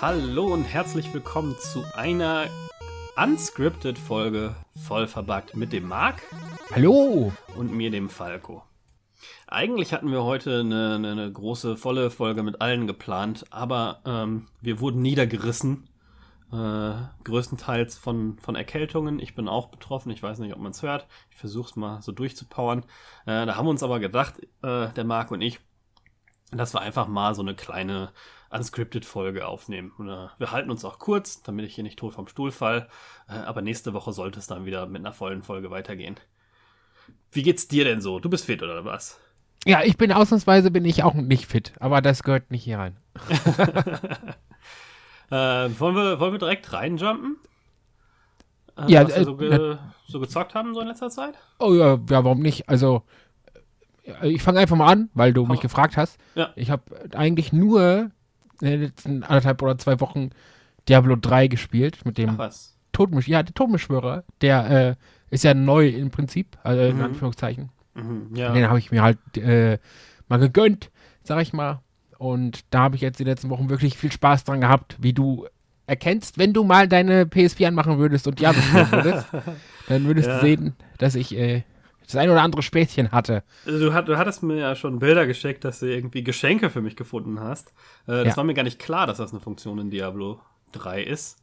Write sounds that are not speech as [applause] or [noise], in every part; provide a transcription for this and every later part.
Hallo und herzlich willkommen zu einer unscripted Folge voll verbuggt mit dem Marc. Hallo! Und mir, dem Falco. Eigentlich hatten wir heute eine, eine, eine große, volle Folge mit allen geplant, aber ähm, wir wurden niedergerissen. Äh, größtenteils von, von Erkältungen. Ich bin auch betroffen. Ich weiß nicht, ob man es hört. Ich versuche es mal so durchzupowern. Äh, da haben wir uns aber gedacht, äh, der Marc und ich, dass wir einfach mal so eine kleine unscripted Folge aufnehmen. Und, äh, wir halten uns auch kurz, damit ich hier nicht tot vom Stuhl fall. Äh, aber nächste Woche sollte es dann wieder mit einer vollen Folge weitergehen. Wie geht's dir denn so? Du bist fit oder was? Ja, ich bin ausnahmsweise bin ich auch nicht fit, aber das gehört nicht hier rein. [laughs] [laughs] äh, wollen, wir, wollen wir direkt reinjumpen? Äh, Ja, was wir äh, so, ge so gezockt haben so in letzter Zeit? Oh ja, ja warum nicht? Also, äh, ich fange einfach mal an, weil du mich Hau- gefragt hast. Ja. Ich habe eigentlich nur in den letzten anderthalb oder zwei Wochen Diablo 3 gespielt mit dem. Totenbeschwörer. Ja, der Totenbeschwörer, der äh, ist ja neu im Prinzip, also in Mhm. Anführungszeichen. Mhm, ja. Den habe ich mir halt äh, mal gegönnt, sag ich mal. Und da habe ich jetzt die letzten Wochen wirklich viel Spaß dran gehabt, wie du erkennst, wenn du mal deine PS4 anmachen würdest und Diablo spielen würdest, [laughs] dann würdest Ja. du sehen, dass ich äh, das ein oder andere Späßchen hatte. Also Du, hat, du hattest mir ja schon Bilder geschickt, dass du irgendwie Geschenke für mich gefunden hast. Äh, das Ja. war mir gar nicht klar, dass das eine Funktion in Diablo 3 ist.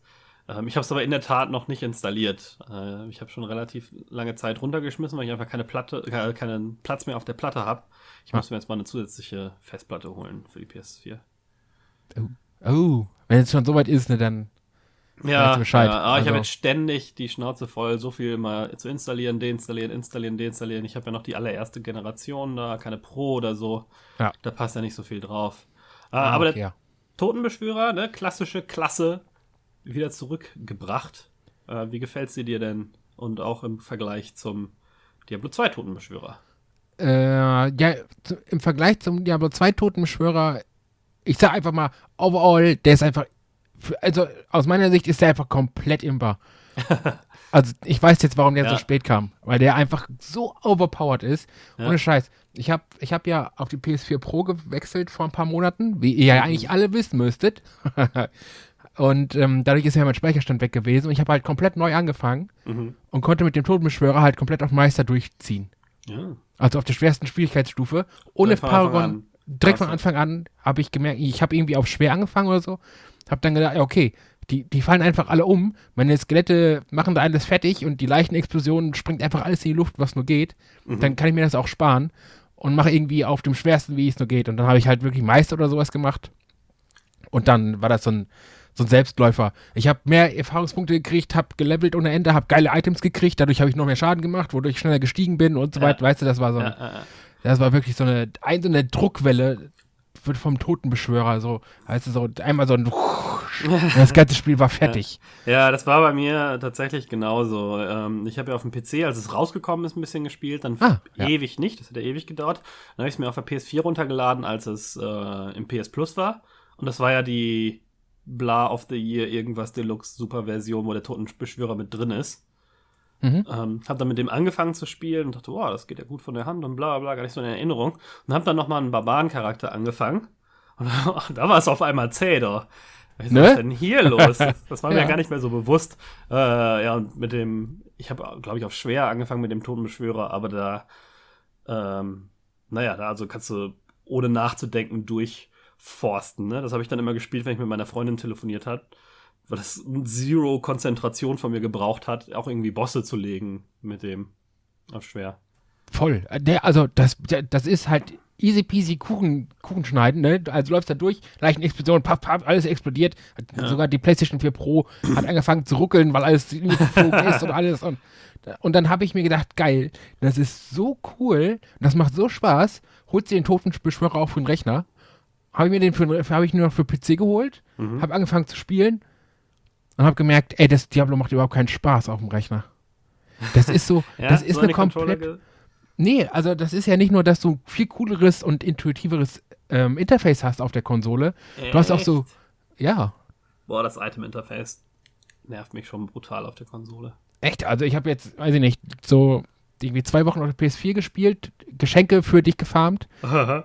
Ähm, ich habe es aber in der Tat noch nicht installiert. Äh, ich habe schon relativ lange Zeit runtergeschmissen, weil ich einfach keine Platte, äh, keinen Platz mehr auf der Platte habe. Ich muss mir jetzt mal eine zusätzliche Festplatte holen für die PS4. Oh, wenn es schon soweit ist, ne, dann Ja, Bescheid. ja aber ich habe Also- jetzt ständig die Schnauze voll, so viel mal zu installieren, deinstallieren, installieren, deinstallieren. Ich habe ja noch die allererste Generation da, keine Pro oder so. Ja. Da passt ja nicht so viel drauf. Äh, Ah, aber okay, der ja. Totenbeschwörer, ne, klassische Klasse, wieder zurückgebracht. Äh, wie gefällt's dir dir denn? Und auch im Vergleich zum Diablo 2 Totenbeschwörer. Äh, ja, im Vergleich zum Diablo 2 Totenbeschwörer, ich sag einfach mal, overall, der ist einfach, also aus meiner Sicht ist der einfach komplett imbar. [laughs] also ich weiß jetzt, warum der Ja. so spät kam, weil der einfach so overpowered ist. Ja. Ohne Scheiß. Ich habe ich hab ja auf die PS4 Pro gewechselt vor ein paar Monaten, wie ihr ja eigentlich alle wissen müsstet. [laughs] Und ähm, dadurch ist ja mein Speicherstand weg gewesen und ich habe halt komplett neu angefangen Mhm. und konnte mit dem Totenbeschwörer halt komplett auf Meister durchziehen. Ja. Also auf der schwersten Schwierigkeitsstufe. Ohne Paragon. Direkt von. Anfang an habe ich gemerkt, ich habe irgendwie auf schwer angefangen oder so. Habe dann gedacht, ja, okay, die, die fallen einfach alle um. Meine Skelette machen da alles fertig und die Leichenexplosionen springt einfach alles in die Luft, was nur geht. Mhm. Dann kann ich mir das auch sparen und mache irgendwie auf dem schwersten, wie es nur geht. Und dann habe ich halt wirklich Meister oder sowas gemacht. Und dann war das so ein, so ein Selbstläufer. Ich habe mehr Erfahrungspunkte gekriegt, habe gelevelt ohne Ende, habe geile Items gekriegt, dadurch habe ich noch mehr Schaden gemacht, wodurch ich schneller gestiegen bin und so Ja. weiter. Weißt du, das war so ein, Ja, das war wirklich so eine, ein, so eine Druckwelle wird vom Totenbeschwörer so, weißt du, so einmal so ein [laughs] das ganze Spiel war fertig. Ja, das war bei mir tatsächlich genauso. Ähm, ich habe ja auf dem PC, als es rausgekommen ist, ein bisschen gespielt, dann Ah, ja. ewig nicht, das hat ja ewig gedauert. Dann habe ich es mir auf der PS4 runtergeladen, als es äh, im PS Plus war. Und das war ja die Bla of the Year irgendwas Deluxe Super Version, wo der Totenbeschwörer mit drin ist. Mhm. Ähm, hab dann mit dem angefangen zu spielen und dachte, wow, das geht ja gut von der Hand und bla bla, gar nicht so in Erinnerung. Und hab dann nochmal einen Barbarencharakter angefangen. Und [laughs] da war es auf einmal zäh, doch. Was Ne? ist denn hier los? [laughs] Das war mir Ja. gar nicht mehr so bewusst. Äh, ja, und mit dem, ich habe, glaube ich, auf schwer angefangen mit dem Totenbeschwörer, aber da, ähm, naja, da also kannst du ohne nachzudenken durchforsten. Ne? Das habe ich dann immer gespielt, wenn ich mit meiner Freundin telefoniert habe, weil das Zero Konzentration von mir gebraucht hat, auch irgendwie Bosse zu legen mit dem auf schwer. Voll. Der, also das, der, das ist halt easy peasy Kuchen, Kuchen schneiden, ne? Also läufst da durch, Leichenexplosion, paff, paff, alles explodiert. Ja. Sogar die PlayStation 4 Pro hat angefangen zu ruckeln, weil alles in die Luft geflogen [laughs] ist und alles. Und, und dann habe ich mir gedacht, geil, das ist so cool, das macht so Spaß. Holst dir den Totenbeschwörer auf für den Rechner. Habe ich mir den für, habe ich nur noch für PC geholt, Mhm. habe angefangen zu spielen und habe gemerkt, ey, das Diablo macht überhaupt keinen Spaß auf dem Rechner. Das ist so, [laughs] Ja, das ist so eine Controller komplett Nee, also das ist ja nicht nur, dass du ein viel cooleres und intuitiveres ähm, Interface hast auf der Konsole. Du hast auch so, ja, Boah, das Item-Interface. nervt mich schon brutal auf der Konsole. Echt? Also ich habe jetzt, weiß ich nicht, so irgendwie zwei Wochen auf der PS4 gespielt, Geschenke für dich gefarmt.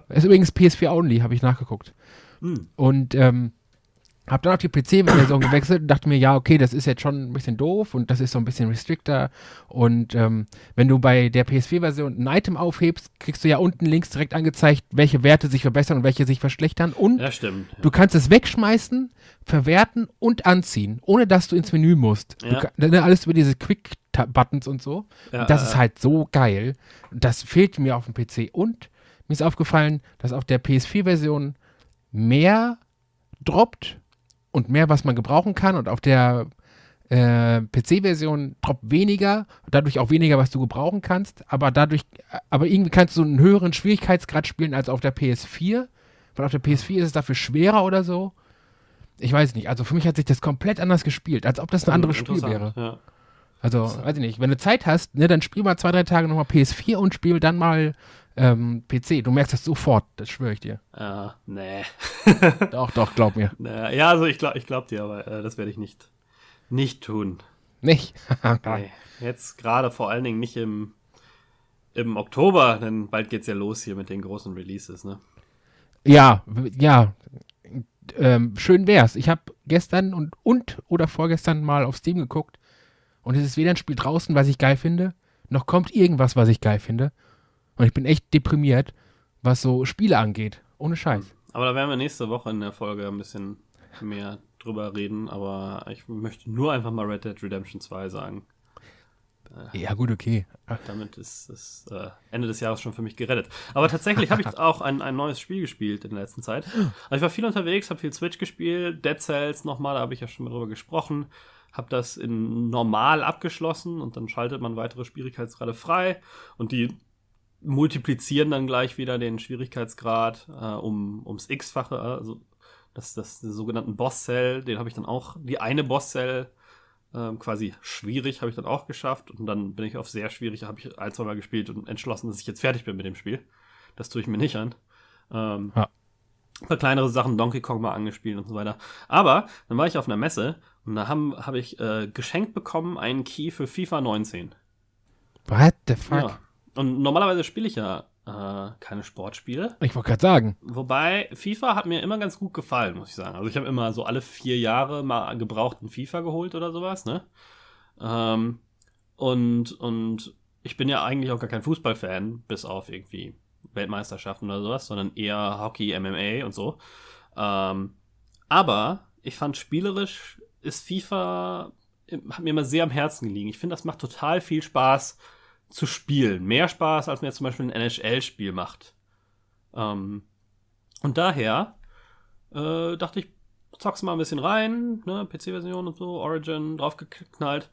Ist übrigens PS4 only, habe ich nachgeguckt. Hm. Und ähm, hab dann auf die PC-Version gewechselt und dachte mir, ja, okay, das ist jetzt schon ein bisschen doof und das ist so ein bisschen restricter. Und ähm, wenn du bei der PS4-Version ein Item aufhebst, kriegst du ja unten links direkt angezeigt, welche Werte sich verbessern und welche sich verschlechtern. Und Ja, stimmt. du kannst es wegschmeißen, verwerten und anziehen, ohne dass du ins Menü musst. Ja. ka- ne, alles über diese Quick-Buttons und so. Ja, Und das ist halt so geil. Das fehlt mir auf dem PC. Und mir ist aufgefallen, dass auf der PS4-Version mehr droppt und mehr, was man gebrauchen kann. Und auf der äh, PC-Version droppt weniger, dadurch auch weniger, was du gebrauchen kannst. Aber dadurch, aber irgendwie kannst du einen höheren Schwierigkeitsgrad spielen als auf der PS4. Weil auf der PS4 ist es dafür schwerer oder so. Ich weiß nicht. Also für mich hat sich das komplett anders gespielt, als ob das ein anderes Spiel wäre. Ja. Also, weiß ich nicht, wenn du Zeit hast, ne, dann spiel mal zwei, drei Tage nochmal PS4 und spiel dann mal ähm, PC. Du merkst das sofort, das schwöre ich dir. Ja, nee. [laughs] [laughs] Doch, doch, glaub mir. Ja, also ich glaube ich glaub dir, aber äh, das werde ich nicht, nicht tun. Nicht? [laughs] Nee. Jetzt gerade vor allen Dingen nicht im, im Oktober, denn bald geht's ja los hier mit den großen Releases, ne? ja, ja. Ähm, schön wär's. Ich habe gestern und, und oder vorgestern mal auf Steam geguckt und es ist weder ein Spiel draußen, was ich geil finde, noch kommt irgendwas, was ich geil finde. Und ich bin echt deprimiert, was so Spiele angeht. Ohne Scheiß. Aber da werden wir nächste Woche in der Folge ein bisschen mehr drüber reden, aber ich möchte nur einfach mal Red Dead Redemption 2 sagen. Ja, gut, okay. Damit ist das äh, Ende des Jahres schon für mich gerettet. Aber tatsächlich habe ich [laughs] auch ein, ein neues Spiel gespielt in der letzten Zeit. Also ich war viel unterwegs, habe viel Switch gespielt, Dead Cells nochmal, da habe ich ja schon mal drüber gesprochen. Habe das in normal abgeschlossen und dann schaltet man weitere Schwierigkeitsgrade frei und die multiplizieren dann gleich wieder den Schwierigkeitsgrad äh, um, ums X-fache. Also das, das den sogenannten Boss-Cell, den habe ich dann auch, die eine Boss-Cell ähm, quasi schwierig habe ich dann auch geschafft und dann bin ich auf sehr schwierig, habe ich ein, zwei Mal gespielt und entschlossen, dass ich jetzt fertig bin mit dem Spiel. Das tue ich mir nicht an. Ähm, Ja. Ein paar kleinere Sachen, Donkey Kong mal angespielt und so weiter. Aber dann war ich auf einer Messe und da habe hab ich äh, geschenkt bekommen einen Key für FIFA 19. What the fuck? Ja. Und normalerweise spiele ich ja äh, keine Sportspiele. Ich wollte gerade sagen. Wobei, FIFA hat mir immer ganz gut gefallen, muss ich sagen. Also ich habe immer so alle vier Jahre mal gebrauchten FIFA geholt oder sowas, ne? Ähm, und, und ich bin ja eigentlich auch gar kein Fußballfan, bis auf irgendwie Weltmeisterschaften oder sowas, sondern eher Hockey, MMA und so. Ähm, aber ich fand spielerisch ist FIFA, hat mir immer sehr am Herzen gelegen. Ich finde, das macht total viel Spaß zu spielen. Mehr Spaß, als mir jetzt zum Beispiel ein NHL-Spiel macht. Ähm, und daher äh, dachte ich, zock's mal ein bisschen rein, ne, PC-Version und so, Origin draufgeknallt.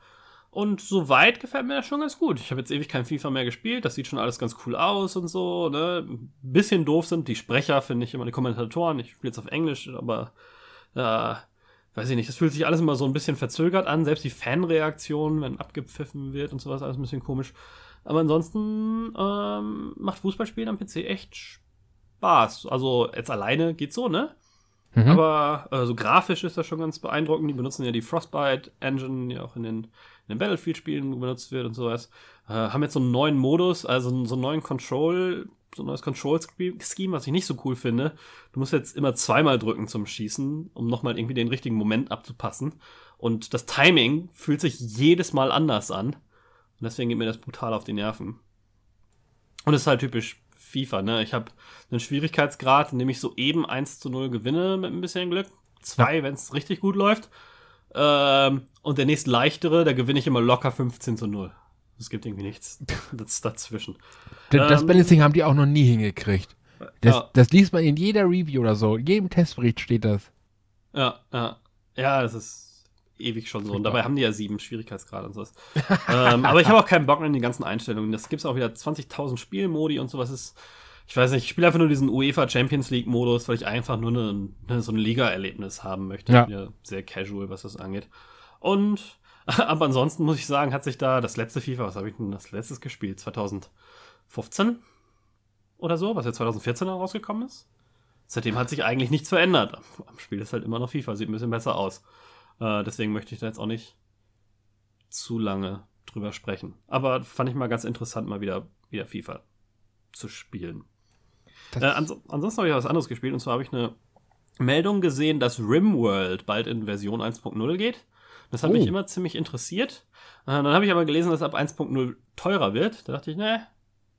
Und soweit gefällt mir das schon ganz gut. Ich habe jetzt ewig kein FIFA mehr gespielt. Das sieht schon alles ganz cool aus und so. Ne? Ein bisschen doof sind die Sprecher, finde ich immer, die Kommentatoren. Ich spiele jetzt auf Englisch, aber äh, weiß ich nicht, das fühlt sich alles immer so ein bisschen verzögert an. Selbst die Fanreaktionen, wenn abgepfiffen wird und sowas, alles ein bisschen komisch. Aber ansonsten ähm, macht Fußballspielen am PC echt Spaß. Also jetzt alleine geht so, ne? Mhm. Aber äh, so grafisch ist das schon ganz beeindruckend. Die benutzen ja die Frostbite Engine, die auch in den, den Battlefield-Spielen benutzt wird und sowas. Äh, haben jetzt so einen neuen Modus, also so einen neuen Control, so ein neues Control-Scheme, was ich nicht so cool finde. Du musst jetzt immer zweimal drücken zum Schießen, um nochmal irgendwie den richtigen Moment abzupassen. Und das Timing fühlt sich jedes Mal anders an. Und deswegen geht mir das brutal auf die Nerven. Und es ist halt typisch FIFA, ne? Ich habe einen Schwierigkeitsgrad, in dem ich so eben 1 zu 0 gewinne mit ein bisschen Glück. Zwei, wenn es richtig gut läuft. Ähm, und der nächst leichtere, da gewinne ich immer locker 15 zu 0. Es gibt irgendwie nichts [laughs] das dazwischen. Das Ähm, Balancing haben die auch noch nie hingekriegt. Das, Ja. das liest man in jeder Review oder so. In jedem Testbericht steht das. Ja, ja. Ja, das ist ewig schon so. Und dabei haben die ja sieben Schwierigkeitsgrade und sowas. [laughs] ähm, aber ich habe auch keinen Bock mehr in die ganzen Einstellungen. Das gibt's auch wieder 20.000 Spielmodi und sowas ist. Ich weiß nicht, ich spiele einfach nur diesen UEFA Champions League Modus, weil ich einfach nur eine, eine, so ein Liga-Erlebnis haben möchte. Ja. Ja sehr casual, was das angeht. Und, [laughs] aber ansonsten muss ich sagen, hat sich da das letzte FIFA, was habe ich denn das letztes gespielt? 2015 oder so, was ja 2014 dann rausgekommen ist? Seitdem hat sich eigentlich nichts verändert. Am Spiel ist halt immer noch FIFA, sieht ein bisschen besser aus. Äh, deswegen möchte ich da jetzt auch nicht zu lange drüber sprechen. Aber fand ich mal ganz interessant, mal wieder, wieder FIFA zu spielen. Äh, ans ansonsten habe ich was anderes gespielt und zwar habe ich eine Meldung gesehen, dass RimWorld bald in Version 1.0 geht. Das hat oh. mich immer ziemlich interessiert. Äh, dann habe ich aber gelesen, dass ab 1.0 teurer wird. Da dachte ich, ne,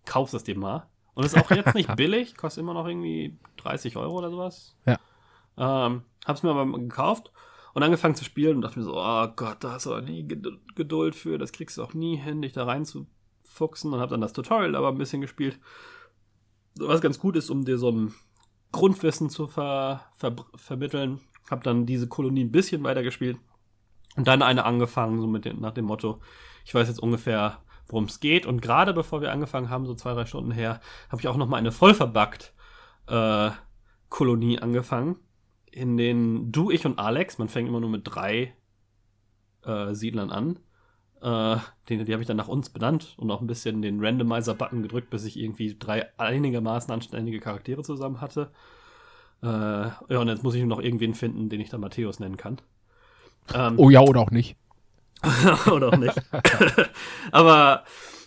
kauf es dir mal. Und ist auch jetzt nicht [laughs] billig, kostet immer noch irgendwie 30 Euro oder sowas. Ja. Ähm, hab's mir aber gekauft und angefangen zu spielen und dachte mir so, oh Gott, da hast du aber nie Geduld für, das kriegst du auch nie hin, dich da reinzufuchsen und hab dann das Tutorial aber ein bisschen gespielt. Was ganz gut ist, um dir so ein Grundwissen zu ver ver vermitteln. Hab dann diese Kolonie ein bisschen weitergespielt und dann eine angefangen, so mit dem, nach dem Motto, ich weiß jetzt ungefähr, worum es geht. Und gerade bevor wir angefangen haben, so zwei, drei Stunden her, habe ich auch noch mal eine voll verbuggt äh, Kolonie angefangen in denen du, ich und Alex, man fängt immer nur mit drei äh, Siedlern an. Äh, die, die habe ich dann nach uns benannt und auch ein bisschen den Randomizer-Button gedrückt, bis ich irgendwie drei einigermaßen anständige Charaktere zusammen hatte. Äh, ja, und jetzt muss ich nur noch irgendwen finden, den ich dann Matthäus nennen kann. Ähm, oh ja, oder auch nicht. [laughs] oder auch nicht. [laughs] Aber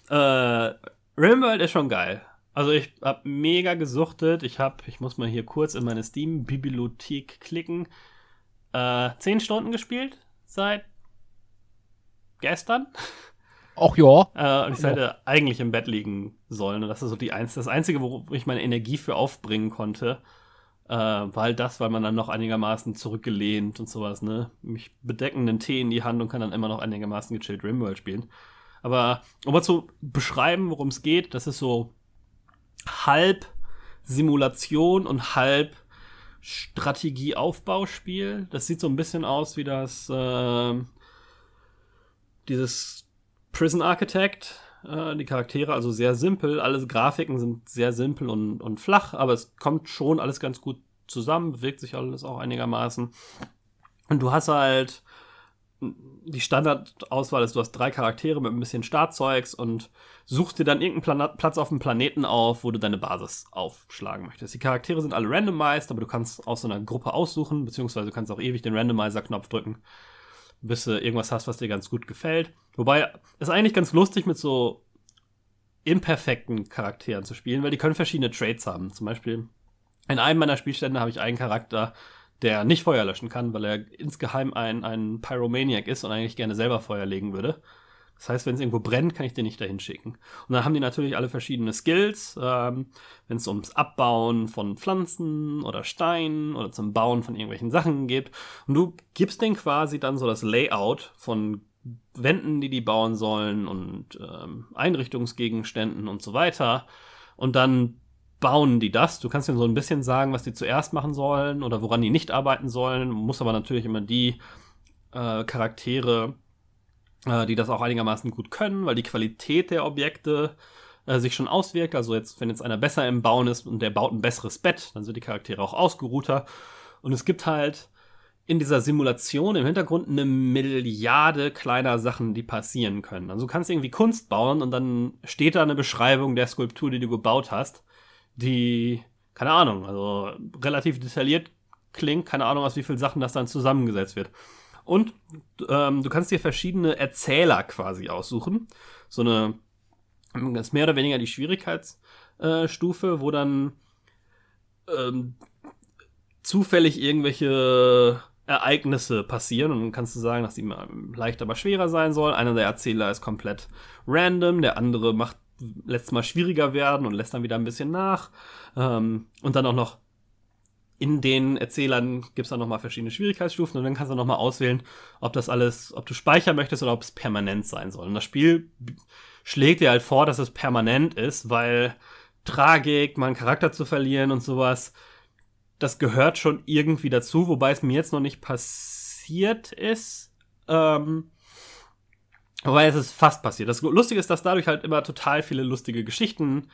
äh, Rimworld ist schon geil. Also ich habe mega gesuchtet. Ich habe, ich muss mal hier kurz in meine Steam-Bibliothek klicken. Äh, zehn Stunden gespielt seit gestern. Auch ja. Äh, und ich hätte ja. eigentlich im Bett liegen sollen. Und das ist so die Einz das Einzige, wo ich meine Energie für aufbringen konnte. Äh, weil das, weil man dann noch einigermaßen zurückgelehnt und sowas, ne? Mich bedeckenden Tee in die Hand und kann dann immer noch einigermaßen gechillt Rimworld spielen. Aber um mal zu beschreiben, worum es geht, das ist so halb Simulation und halb Strategieaufbauspiel. Das sieht so ein bisschen aus wie das äh, dieses Prison Architect. Äh, die Charaktere also sehr simpel, alle Grafiken sind sehr simpel und, und flach, aber es kommt schon alles ganz gut zusammen, bewegt sich alles auch einigermaßen. Und du hast halt die Standardauswahl ist, du hast drei Charaktere mit ein bisschen Startzeugs und suchst dir dann irgendeinen Plan Platz auf dem Planeten auf, wo du deine Basis aufschlagen möchtest. Die Charaktere sind alle randomized, aber du kannst aus so einer Gruppe aussuchen, beziehungsweise du kannst auch ewig den Randomizer-Knopf drücken, bis du irgendwas hast, was dir ganz gut gefällt. Wobei es eigentlich ganz lustig mit so imperfekten Charakteren zu spielen, weil die können verschiedene Traits haben. Zum Beispiel in einem meiner Spielstände habe ich einen Charakter, der nicht Feuer löschen kann, weil er insgeheim ein, ein Pyromaniac ist und eigentlich gerne selber Feuer legen würde. Das heißt, wenn es irgendwo brennt, kann ich den nicht dahin schicken. Und dann haben die natürlich alle verschiedene Skills, ähm, wenn es ums Abbauen von Pflanzen oder Steinen oder zum Bauen von irgendwelchen Sachen geht. Und du gibst denen quasi dann so das Layout von Wänden, die die bauen sollen und ähm, Einrichtungsgegenständen und so weiter. Und dann bauen die das. Du kannst ihnen so ein bisschen sagen, was die zuerst machen sollen oder woran die nicht arbeiten sollen. Du musst aber natürlich immer die äh, Charaktere, äh, die das auch einigermaßen gut können, weil die Qualität der Objekte äh, sich schon auswirkt. Also jetzt, wenn jetzt einer besser im Bauen ist und der baut ein besseres Bett, dann sind die Charaktere auch ausgeruhter. Und es gibt halt in dieser Simulation im Hintergrund eine Milliarde kleiner Sachen, die passieren können. Also du kannst irgendwie Kunst bauen und dann steht da eine Beschreibung der Skulptur, die du gebaut hast die, keine Ahnung, also relativ detailliert klingt, keine Ahnung, aus wie vielen Sachen das dann zusammengesetzt wird. Und ähm, du kannst dir verschiedene Erzähler quasi aussuchen. So eine, das mehr oder weniger die Schwierigkeitsstufe, äh, wo dann ähm, zufällig irgendwelche Ereignisse passieren und dann kannst du sagen, dass die leicht aber schwerer sein soll. Einer der Erzähler ist komplett random, der andere macht lässt mal schwieriger werden und lässt dann wieder ein bisschen nach. Ähm, und dann auch noch in den Erzählern gibt es dann nochmal verschiedene Schwierigkeitsstufen und dann kannst du nochmal auswählen, ob das alles, ob du speichern möchtest oder ob es permanent sein soll. Und das Spiel schlägt dir halt vor, dass es permanent ist, weil Tragik, mal einen Charakter zu verlieren und sowas, das gehört schon irgendwie dazu, wobei es mir jetzt noch nicht passiert ist. Ähm, Wobei es ist fast passiert. Das Lustige ist, dass dadurch halt immer total viele lustige Geschichten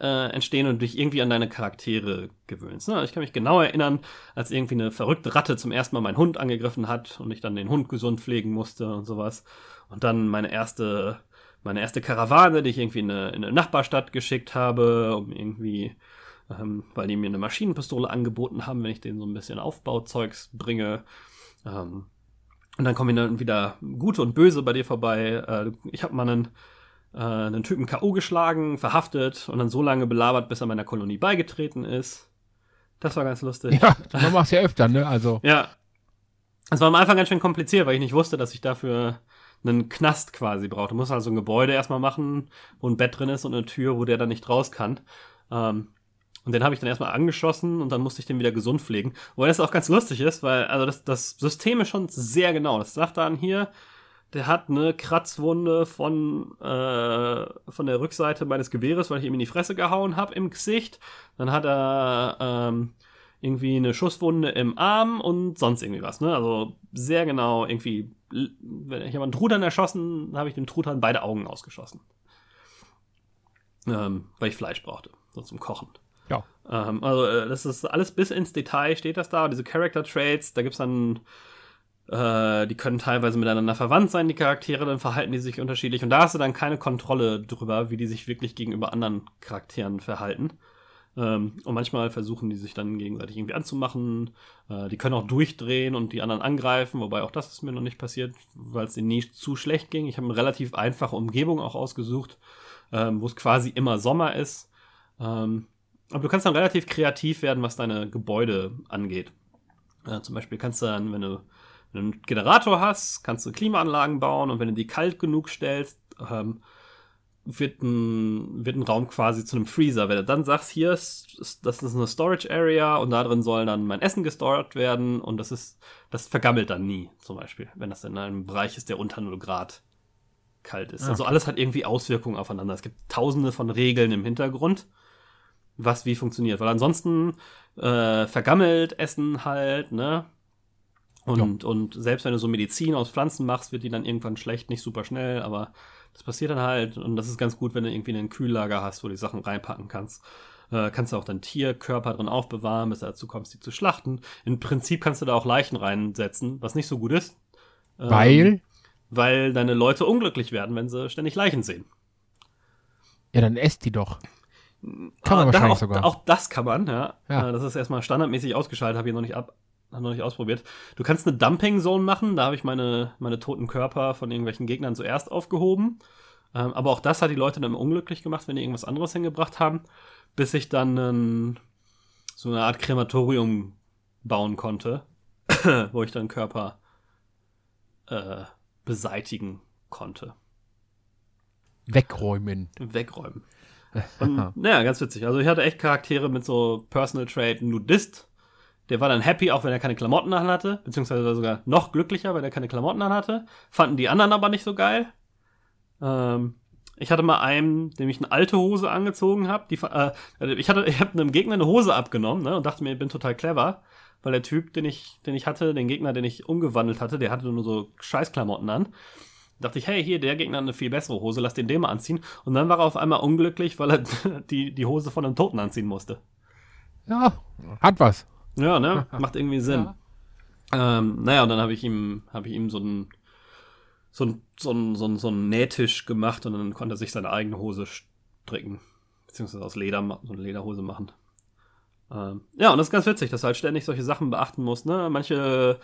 äh, entstehen und dich irgendwie an deine Charaktere gewöhnst. Ne? Ich kann mich genau erinnern, als irgendwie eine verrückte Ratte zum ersten Mal meinen Hund angegriffen hat und ich dann den Hund gesund pflegen musste und sowas. Und dann meine erste, meine erste Karawane, die ich irgendwie in eine, in eine Nachbarstadt geschickt habe, um irgendwie, ähm, weil die mir eine Maschinenpistole angeboten haben, wenn ich denen so ein bisschen Aufbauzeugs bringe. Ähm, Und dann kommen dann wieder Gute und Böse bei dir vorbei. Äh, ich habe mal einen, äh, einen Typen K.O. geschlagen, verhaftet und dann so lange belabert, bis er meiner Kolonie beigetreten ist. Das war ganz lustig. Ja, man macht es ja öfter, ne? Also. [laughs] Ja. Es war am Anfang ganz schön kompliziert, weil ich nicht wusste, dass ich dafür einen Knast quasi brauche. Du musst also ein Gebäude erstmal machen, wo ein Bett drin ist und eine Tür, wo der dann nicht raus kann. Ähm, und den habe ich dann erstmal angeschossen und dann musste ich den wieder gesund pflegen. Wobei das auch ganz lustig ist, weil also das, das System ist schon sehr genau. Das sagt dann hier, der hat eine Kratzwunde von, äh, von der Rückseite meines Gewehres, weil ich ihm in die Fresse gehauen habe im Gesicht. Dann hat er ähm, irgendwie eine Schusswunde im Arm und sonst irgendwie was. Ne? Also sehr genau irgendwie. Wenn ich habe einen Truthahn erschossen, habe ich dem Truthahn beide Augen ausgeschossen. Ähm, weil ich Fleisch brauchte, so zum Kochen. Ja. Ähm, also äh, das ist alles bis ins Detail steht das da. Diese Character Traits, da gibt es dann, äh, die können teilweise miteinander verwandt sein, die Charaktere, dann verhalten die sich unterschiedlich. Und da hast du dann keine Kontrolle drüber, wie die sich wirklich gegenüber anderen Charakteren verhalten. Ähm, und manchmal versuchen die sich dann gegenseitig irgendwie anzumachen. Äh, die können auch durchdrehen und die anderen angreifen, wobei auch das ist mir noch nicht passiert, weil es ihnen nie zu schlecht ging. Ich habe eine relativ einfache Umgebung auch ausgesucht, ähm, wo es quasi immer Sommer ist. Ähm, aber du kannst dann relativ kreativ werden, was deine Gebäude angeht. Äh, zum Beispiel kannst du dann, wenn du einen Generator hast, kannst du Klimaanlagen bauen und wenn du die kalt genug stellst, ähm, wird, ein, wird ein Raum quasi zu einem Freezer. Wenn du dann sagst, hier ist, das ist eine Storage Area und da drin soll dann mein Essen gestored werden und das ist, das vergammelt dann nie, zum Beispiel, wenn das in einem Bereich ist, der unter 0 Grad kalt ist. Also okay. Also alles hat irgendwie Auswirkungen aufeinander. Es gibt tausende von Regeln im Hintergrund was wie funktioniert. Weil ansonsten äh, vergammelt Essen halt, ne? Und, ja. und selbst wenn du so Medizin aus Pflanzen machst, wird die dann irgendwann schlecht, nicht super schnell, aber das passiert dann halt. Und das ist ganz gut, wenn du irgendwie ein Kühllager hast, wo du die Sachen reinpacken kannst. Äh, kannst du auch deinen Tierkörper drin aufbewahren, bis du dazu kommst, die zu schlachten. Im Prinzip kannst du da auch Leichen reinsetzen, was nicht so gut ist. Ähm, weil? Weil deine Leute unglücklich werden, wenn sie ständig Leichen sehen. Ja, dann esst die doch. Kann man wahrscheinlich auch, sogar. Auch das kann man, ja. ja. Äh, das ist erstmal standardmäßig ausgeschaltet, habe ich noch nicht ab, noch nicht ausprobiert. Du kannst eine Dumping Zone machen, da habe ich meine, meine toten Körper von irgendwelchen Gegnern zuerst aufgehoben. Ähm, aber auch das hat die Leute dann unglücklich gemacht, wenn die irgendwas anderes hingebracht haben, bis ich dann ähm, so eine Art Krematorium bauen konnte, [coughs] wo ich dann Körper äh, beseitigen konnte. Wegräumen. Wegräumen. Und naja, ganz witzig. Also ich hatte echt Charaktere mit so Personal Trade Nudist. Der war dann happy, auch wenn er keine Klamotten an hatte, beziehungsweise sogar noch glücklicher, wenn er keine Klamotten an hatte. Fanden die anderen aber nicht so geil. Ähm, ich hatte mal einen, dem ich eine alte Hose angezogen habe. Äh, ich hatte, [laughs] ich habe einem Gegner eine Hose abgenommen ne, und dachte mir, ich bin total clever, weil der Typ, den ich, den ich hatte, den Gegner, den ich umgewandelt hatte, der hatte nur so Scheißklamotten an dachte ich, hey, hier, der Gegner hat eine viel bessere Hose, lass den den mal anziehen. Und dann war er auf einmal unglücklich, weil er [laughs] die, die Hose von einem Toten anziehen musste. Ja, hat was. Ja, ne? Macht irgendwie Sinn. Ja. Ähm, naja, und dann habe ich ihm, habe ich ihm so einen so ein, so ein, so ein, so ein Nähtisch gemacht und dann konnte er sich seine eigene Hose stricken. Beziehungsweise aus Leder, so eine Lederhose machen. Ähm, ja, und das ist ganz witzig, dass du halt ständig solche Sachen beachten musst, ne? Manche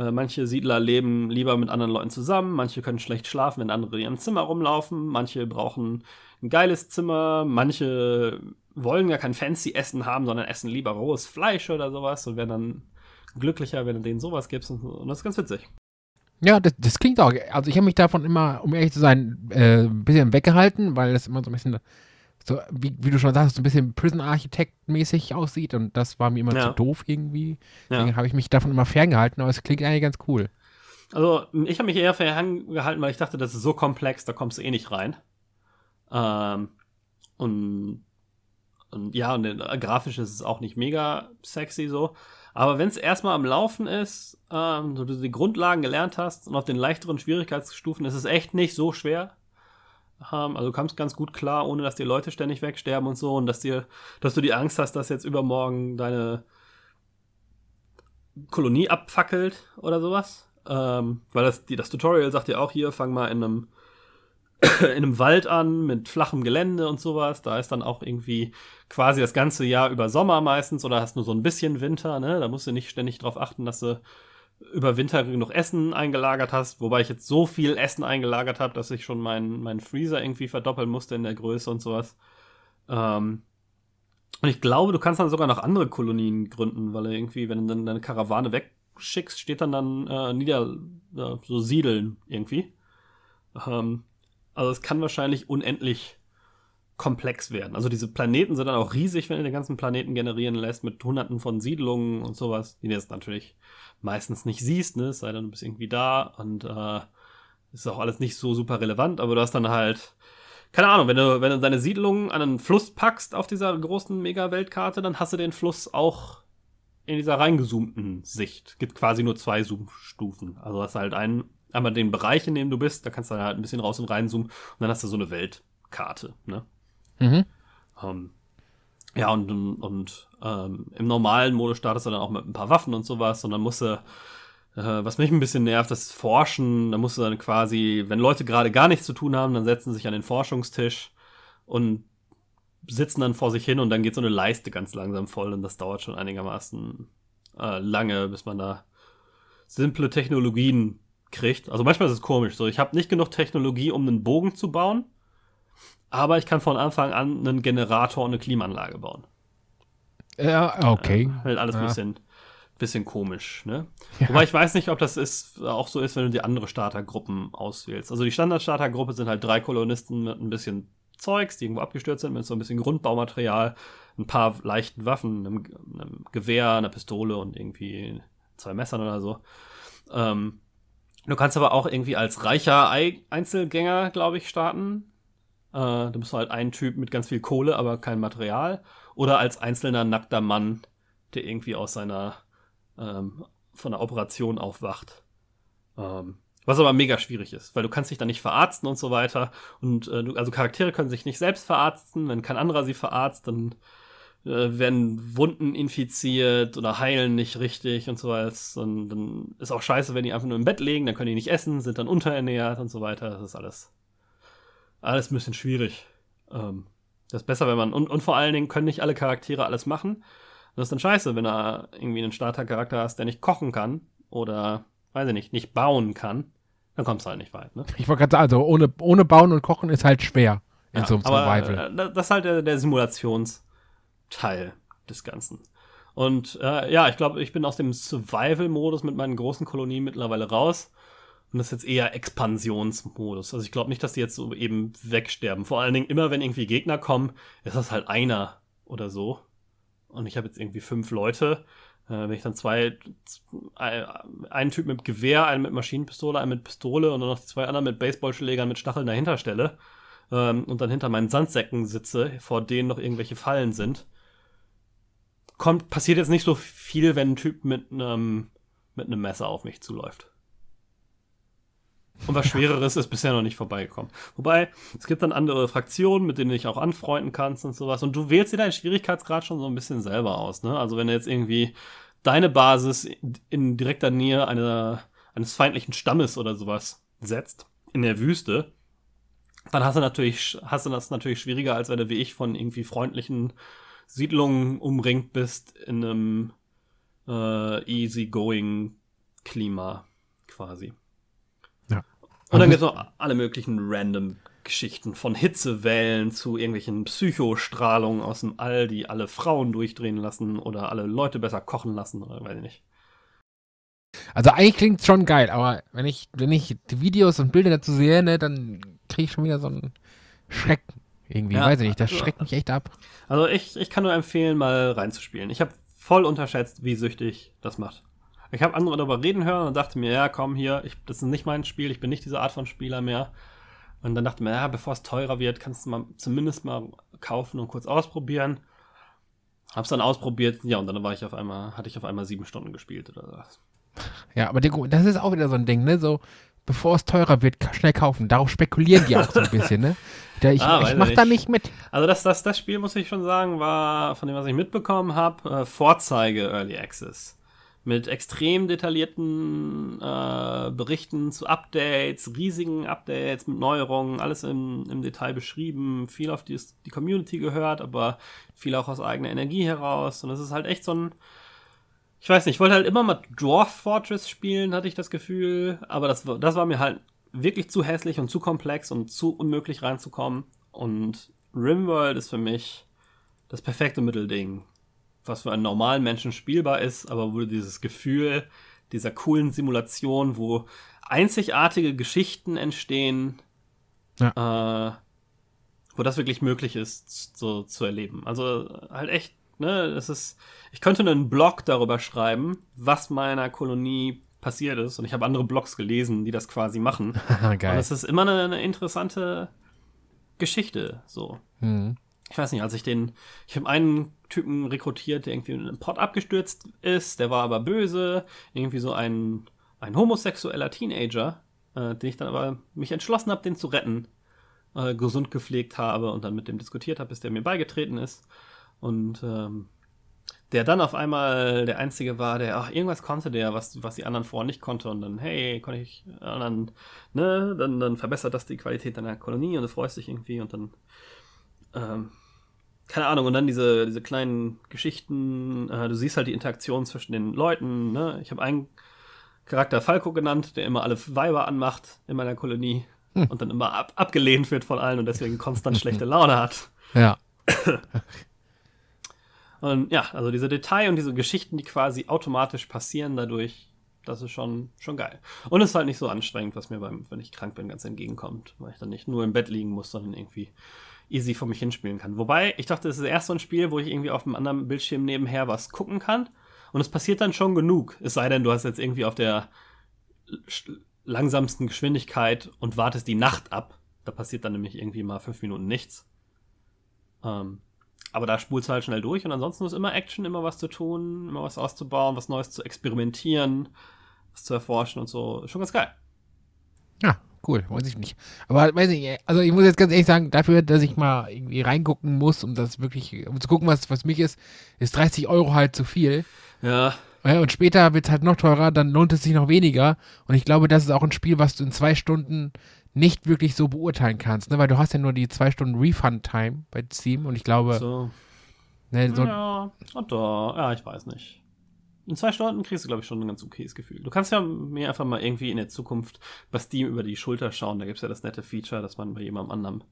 äh, manche Siedler leben lieber mit anderen Leuten zusammen, manche können schlecht schlafen, wenn andere in ihrem Zimmer rumlaufen, manche brauchen ein geiles Zimmer, manche wollen gar kein fancy Essen haben, sondern essen lieber rohes Fleisch oder sowas und werden dann glücklicher, wenn du denen sowas gibst und, und das ist ganz witzig. Ja, das, das klingt auch. Also ich habe mich davon immer, um ehrlich zu sein, äh, ein bisschen weggehalten, weil das immer so ein bisschen so, wie, wie, du schon sagst, so ein bisschen Prison Architect-mäßig aussieht und das war mir immer ja. zu doof irgendwie. Deswegen ja. habe ich mich davon immer ferngehalten, aber es klingt eigentlich ganz cool. Also, ich habe mich eher ferngehalten, weil ich dachte, das ist so komplex, da kommst du eh nicht rein. Ähm, und, und ja, und äh, grafisch ist es auch nicht mega sexy so. Aber wenn es erstmal am Laufen ist, ähm, so du die Grundlagen gelernt hast und auf den leichteren Schwierigkeitsstufen ist es echt nicht so schwer haben. Also du kommst ganz gut klar, ohne dass die Leute ständig wegsterben und so und dass dir, dass du die Angst hast, dass jetzt übermorgen deine Kolonie abfackelt oder sowas. Ähm, weil das, die, das Tutorial sagt ja auch hier, fang mal in einem [clears throat] in einem Wald an mit flachem Gelände und sowas. Da ist dann auch irgendwie quasi das ganze Jahr über Sommer meistens oder hast nur so ein bisschen Winter, ne? Da musst du nicht ständig drauf achten, dass du über Winter genug Essen eingelagert hast, wobei ich jetzt so viel Essen eingelagert habe, dass ich schon meinen mein Freezer irgendwie verdoppeln musste in der Größe und sowas. Ähm, und ich glaube, du kannst dann sogar noch andere Kolonien gründen, weil irgendwie, wenn du dann deine Karawane wegschickst, steht dann dann äh, nieder äh, so siedeln irgendwie. Ähm, also es kann wahrscheinlich unendlich komplex werden. Also diese Planeten sind dann auch riesig, wenn du den ganzen Planeten generieren lässt mit hunderten von Siedlungen und sowas, die du jetzt natürlich meistens nicht siehst, ne? Es sei denn, du bist irgendwie da und äh, ist auch alles nicht so super relevant, aber du hast dann halt, keine Ahnung, wenn du, wenn du deine Siedlungen an einen Fluss packst auf dieser großen Mega-Weltkarte, dann hast du den Fluss auch in dieser reingezoomten Sicht. Gibt quasi nur zwei Zoom-Stufen. Also hast halt einen, einmal den Bereich, in dem du bist, da kannst du halt ein bisschen raus und reinzoomen und dann hast du so eine Weltkarte, ne? Mhm. Ähm, ja, und, und ähm, im normalen Modus startest du dann auch mit ein paar Waffen und sowas und dann musst du, äh, was mich ein bisschen nervt, das Forschen, da musst du dann quasi, wenn Leute gerade gar nichts zu tun haben, dann setzen sie sich an den Forschungstisch und sitzen dann vor sich hin und dann geht so eine Leiste ganz langsam voll und das dauert schon einigermaßen äh, lange, bis man da simple Technologien kriegt. Also manchmal ist es komisch, so ich habe nicht genug Technologie, um einen Bogen zu bauen aber ich kann von Anfang an einen Generator und eine Klimaanlage bauen. Ja, okay. Äh, halt alles ein ja. bisschen, bisschen komisch, ne? Ja. Wobei ich weiß nicht, ob das ist, auch so ist, wenn du die andere Startergruppen auswählst. Also die Standard-Startergruppe sind halt drei Kolonisten mit ein bisschen Zeugs, die irgendwo abgestürzt sind, mit so ein bisschen Grundbaumaterial, ein paar leichten Waffen, einem, einem Gewehr, einer Pistole und irgendwie zwei Messern oder so. Ähm, du kannst aber auch irgendwie als reicher Einzelgänger, glaube ich, starten. Äh, du bist halt ein Typ mit ganz viel Kohle, aber kein Material. Oder als einzelner nackter Mann, der irgendwie aus seiner ähm, von der Operation aufwacht. Ähm, was aber mega schwierig ist, weil du kannst dich da nicht verarzten und so weiter. Und äh, du, also Charaktere können sich nicht selbst verarzten. Wenn kein anderer sie verarzt, dann äh, werden Wunden infiziert oder heilen nicht richtig und so weiter. Und dann ist auch scheiße, wenn die einfach nur im Bett liegen, dann können die nicht essen, sind dann unterernährt und so weiter. Das ist alles alles ein bisschen schwierig. Ähm, das ist besser, wenn man. Und, und vor allen Dingen können nicht alle Charaktere alles machen. Das ist dann scheiße, wenn du irgendwie einen Startercharakter hast, der nicht kochen kann oder, weiß ich nicht, nicht bauen kann. Dann kommst du halt nicht weit. Ne? Ich wollte gerade sagen, also ohne, ohne Bauen und Kochen ist halt schwer in ja, so einem Survival. Aber, äh, das ist halt der, der Simulationsteil des Ganzen. Und äh, ja, ich glaube, ich bin aus dem Survival-Modus mit meinen großen Kolonien mittlerweile raus und das ist jetzt eher Expansionsmodus. Also ich glaube nicht, dass die jetzt so eben wegsterben. Vor allen Dingen immer, wenn irgendwie Gegner kommen, ist das halt einer oder so. Und ich habe jetzt irgendwie fünf Leute. Äh, wenn ich dann zwei, zwei, einen Typ mit Gewehr, einen mit Maschinenpistole, einen mit Pistole und dann noch zwei anderen mit Baseballschlägern mit Stacheln dahinter stelle ähm, und dann hinter meinen Sandsäcken sitze, vor denen noch irgendwelche Fallen sind, kommt, passiert jetzt nicht so viel, wenn ein Typ mit einem mit einem Messer auf mich zuläuft. Und was Schwereres ist bisher noch nicht vorbeigekommen. Wobei, es gibt dann andere Fraktionen, mit denen du dich auch anfreunden kannst und sowas. Und du wählst dir deinen Schwierigkeitsgrad schon so ein bisschen selber aus. Ne? Also wenn du jetzt irgendwie deine Basis in direkter Nähe einer, eines feindlichen Stammes oder sowas setzt, in der Wüste, dann hast du natürlich, hast du das natürlich schwieriger, als wenn du wie ich von irgendwie freundlichen Siedlungen umringt bist in einem äh, easy-going Klima quasi. Und dann gibt es noch alle möglichen random Geschichten von Hitzewellen zu irgendwelchen Psychostrahlungen aus dem All, die alle Frauen durchdrehen lassen oder alle Leute besser kochen lassen oder weiß ich nicht. Also eigentlich klingt es schon geil, aber wenn ich, wenn ich die Videos und Bilder dazu sehe, ne, dann kriege ich schon wieder so einen Schreck. Irgendwie, ja, weiß ich nicht, das also, schreckt mich echt ab. Also ich, ich kann nur empfehlen, mal reinzuspielen. Ich habe voll unterschätzt, wie süchtig das macht. Ich habe andere darüber reden hören und dachte mir, ja, komm hier, ich, das ist nicht mein Spiel, ich bin nicht diese Art von Spieler mehr. Und dann dachte mir, ja, bevor es teurer wird, kannst du mal zumindest mal kaufen und kurz ausprobieren. Hab's dann ausprobiert, ja, und dann war ich auf einmal, hatte ich auf einmal sieben Stunden gespielt oder so. Ja, aber das ist auch wieder so ein Ding, ne? So, bevor es teurer wird, schnell kaufen. Darauf spekulieren die auch so ein bisschen, ne? [laughs] Der, ich, ah, ich mach da nicht mit. Also das, das, das Spiel, muss ich schon sagen, war, von dem, was ich mitbekommen habe, äh, Vorzeige Early Access mit extrem detaillierten äh, Berichten zu Updates, riesigen Updates mit Neuerungen, alles im, im Detail beschrieben, viel auf die, die Community gehört, aber viel auch aus eigener Energie heraus. Und es ist halt echt so ein, ich weiß nicht, ich wollte halt immer mal Dwarf Fortress spielen, hatte ich das Gefühl, aber das, das war mir halt wirklich zu hässlich und zu komplex und zu unmöglich reinzukommen. Und Rimworld ist für mich das perfekte Mittelding, was für einen normalen Menschen spielbar ist, aber wo dieses Gefühl dieser coolen Simulation, wo einzigartige Geschichten entstehen, ja. äh, wo das wirklich möglich ist, so zu erleben. Also halt echt, ne, es ist, ich könnte einen Blog darüber schreiben, was meiner Kolonie passiert ist. Und ich habe andere Blogs gelesen, die das quasi machen. [laughs] Geil. Und es ist immer eine, eine interessante Geschichte, so. Mhm. Ich weiß nicht, als ich den, ich habe einen Typen rekrutiert, der irgendwie in einem Pott abgestürzt ist, der war aber böse, irgendwie so ein, ein homosexueller Teenager, äh, den ich dann aber mich entschlossen habe, den zu retten, äh, gesund gepflegt habe und dann mit dem diskutiert habe, bis der mir beigetreten ist. Und ähm, der dann auf einmal der Einzige war, der, ach, irgendwas konnte der, was, was die anderen vorher nicht konnte. Und dann, hey, konnte ich, und dann, ne, dann, dann verbessert das die Qualität deiner Kolonie und du freust dich irgendwie und dann, ähm, keine Ahnung, und dann diese, diese kleinen Geschichten, äh, du siehst halt die Interaktion zwischen den Leuten, ne? Ich habe einen Charakter Falco genannt, der immer alle Weiber anmacht in meiner Kolonie hm. und dann immer ab, abgelehnt wird von allen und deswegen konstant [laughs] schlechte Laune hat. Ja. [laughs] Und ja, also diese Detail und diese Geschichten, die quasi automatisch passieren dadurch, das ist schon, schon geil. Und es ist halt nicht so anstrengend, was mir beim, wenn ich krank bin, ganz entgegenkommt, weil ich dann nicht nur im Bett liegen muss, sondern irgendwie easy vor mich hinspielen kann. Wobei, ich dachte, es ist erst so ein Spiel, wo ich irgendwie auf einem anderen Bildschirm nebenher was gucken kann. Und es passiert dann schon genug. Es sei denn, du hast jetzt irgendwie auf der langsamsten Geschwindigkeit und wartest die Nacht ab. Da passiert dann nämlich irgendwie mal fünf Minuten nichts. Ähm, aber da spulst du halt schnell durch und ansonsten ist immer Action, immer was zu tun, immer was auszubauen, was Neues zu experimentieren, was zu erforschen und so. Schon ganz geil. Ja, cool, weiß ich nicht. Aber weiß ich, also ich muss jetzt ganz ehrlich sagen, dafür, dass ich mal irgendwie reingucken muss, um das wirklich, um zu gucken, was, was mich ist, ist 30 Euro halt zu viel. Ja. ja und später wird es halt noch teurer, dann lohnt es sich noch weniger. Und ich glaube, das ist auch ein Spiel, was du in zwei Stunden nicht wirklich so beurteilen kannst, ne? weil du hast ja nur die zwei Stunden Refund-Time bei Steam und ich glaube. So. Ne, so ja, oder, ja, ich weiß nicht. In zwei Stunden kriegst du, glaube ich, schon ein ganz okayes Gefühl. Du kannst ja mir einfach mal irgendwie in der Zukunft bei Steam über die Schulter schauen. Da gibt es ja das nette Feature, dass man bei jemandem anderem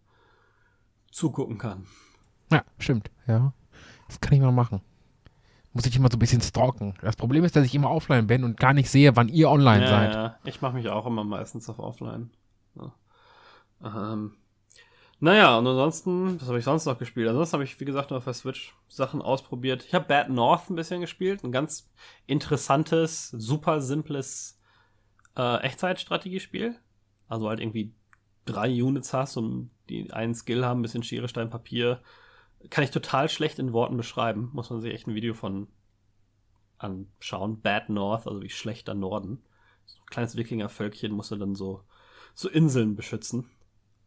zugucken kann. Ja, stimmt, ja. Das kann ich mal machen. Muss ich immer so ein bisschen stalken. Das Problem ist, dass ich immer offline bin und gar nicht sehe, wann ihr online ja, seid. Ja, ich mache mich auch immer meistens auf offline. Ja. Ähm, naja, und ansonsten, was habe ich sonst noch gespielt? Ansonsten habe ich, wie gesagt, nur auf der Switch Sachen ausprobiert. Ich habe Bad North ein bisschen gespielt. Ein ganz interessantes, super simples äh, Echtzeitstrategiespiel. Also halt irgendwie drei Units hast und die einen Skill haben, ein bisschen Schere, Stein, Papier. Kann ich total schlecht in Worten beschreiben. Muss man sich echt ein Video von anschauen. Bad North, also wie schlechter Norden. So ein kleines Wikinger-Völkchen musste dann so so Inseln beschützen.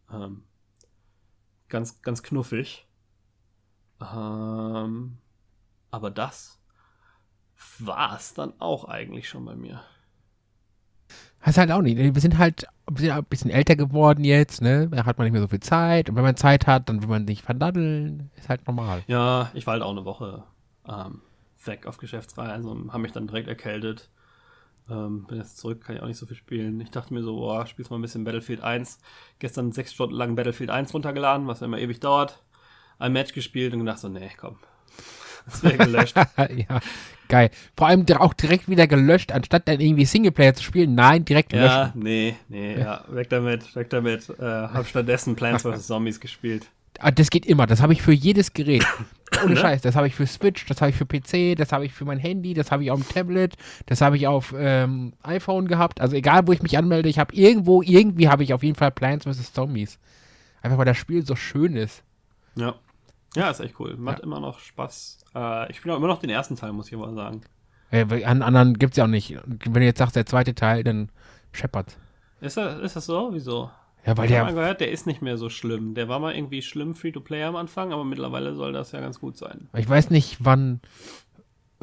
Ähm, ganz, ganz knuffig. Ähm, aber das war es dann auch eigentlich schon bei mir. Hast halt auch nicht. Wir sind halt ein bisschen älter geworden jetzt, ne? Da hat man nicht mehr so viel Zeit. Und wenn man Zeit hat, dann will man nicht verdaddeln. Ist halt normal. Ja, ich war halt auch eine Woche ähm, weg auf Geschäftsreise und also habe mich dann direkt erkältet. Ähm, bin jetzt zurück, kann ich auch nicht so viel spielen. Ich dachte mir so, boah, spielst mal ein bisschen Battlefield 1. Gestern sechs Stunden lang Battlefield 1 runtergeladen, was immer ewig dauert. Ein Match gespielt und gedacht so, nee, komm. Das wäre gelöscht. [laughs] ja, geil. Vor allem auch direkt wieder gelöscht, anstatt dann irgendwie Singleplayer zu spielen. Nein, direkt gelöscht. Ja, nee, nee, ja, weg damit, weg damit. Äh, hab stattdessen Plants vs. [laughs] Zombies gespielt. Ah, das geht immer. Das habe ich für jedes Gerät. [coughs] Ohne Scheiß. Das habe ich für Switch, das habe ich für PC, das habe ich für mein Handy, das habe ich auf dem Tablet, das habe ich auf ähm, iPhone gehabt. Also egal, wo ich mich anmelde, ich habe irgendwo, irgendwie habe ich auf jeden Fall Plants vs. Zombies. Einfach weil das Spiel so schön ist. Ja. Ja, ist echt cool. Macht ja. immer noch Spaß. Äh, ich spiele auch immer noch den ersten Teil, muss ich mal sagen. Ja, an anderen gibt es ja auch nicht. Wenn du jetzt sagst, der zweite Teil, dann scheppert. Ist das, ist das so? Wieso? Ja, weil ich der. mal gehört, der ist nicht mehr so schlimm. Der war mal irgendwie schlimm Free-to-Play am Anfang, aber mittlerweile soll das ja ganz gut sein. Ich weiß nicht, wann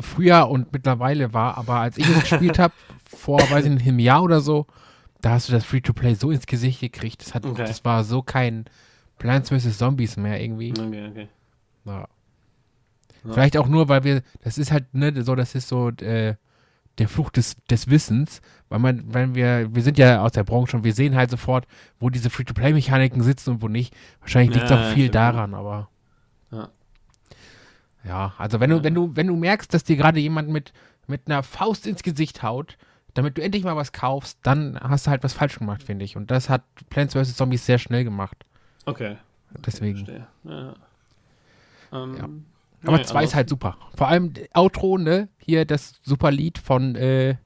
früher und mittlerweile war, aber als ich es gespielt habe, [laughs] vor, weiß ich nicht, einem Jahr oder so, da hast du das Free-to-Play so ins Gesicht gekriegt. Das, hat, okay. das war so kein Plants vs. Zombies mehr irgendwie. Okay, okay. Ja. Vielleicht auch nur, weil wir, das ist halt, ne, so, das ist so äh, der Fluch des, des Wissens, weil man, wenn wir, wir sind ja aus der Branche und wir sehen halt sofort, wo diese Free-to-Play-Mechaniken sitzen und wo nicht. Wahrscheinlich liegt es Ja, auch viel daran, aber. Ja. Ja, also wenn du, wenn du, wenn du merkst, dass dir gerade jemand mit, mit einer Faust ins Gesicht haut, damit du endlich mal was kaufst, dann hast du halt was falsch gemacht, finde ich. Und das hat Plants vs. Zombies sehr schnell gemacht. Okay. Deswegen. Verstehe. Ja. Ähm, Ja. Aber nee, zwei ist also- halt super. Vor allem Outro, ne? Hier das super Lied von äh,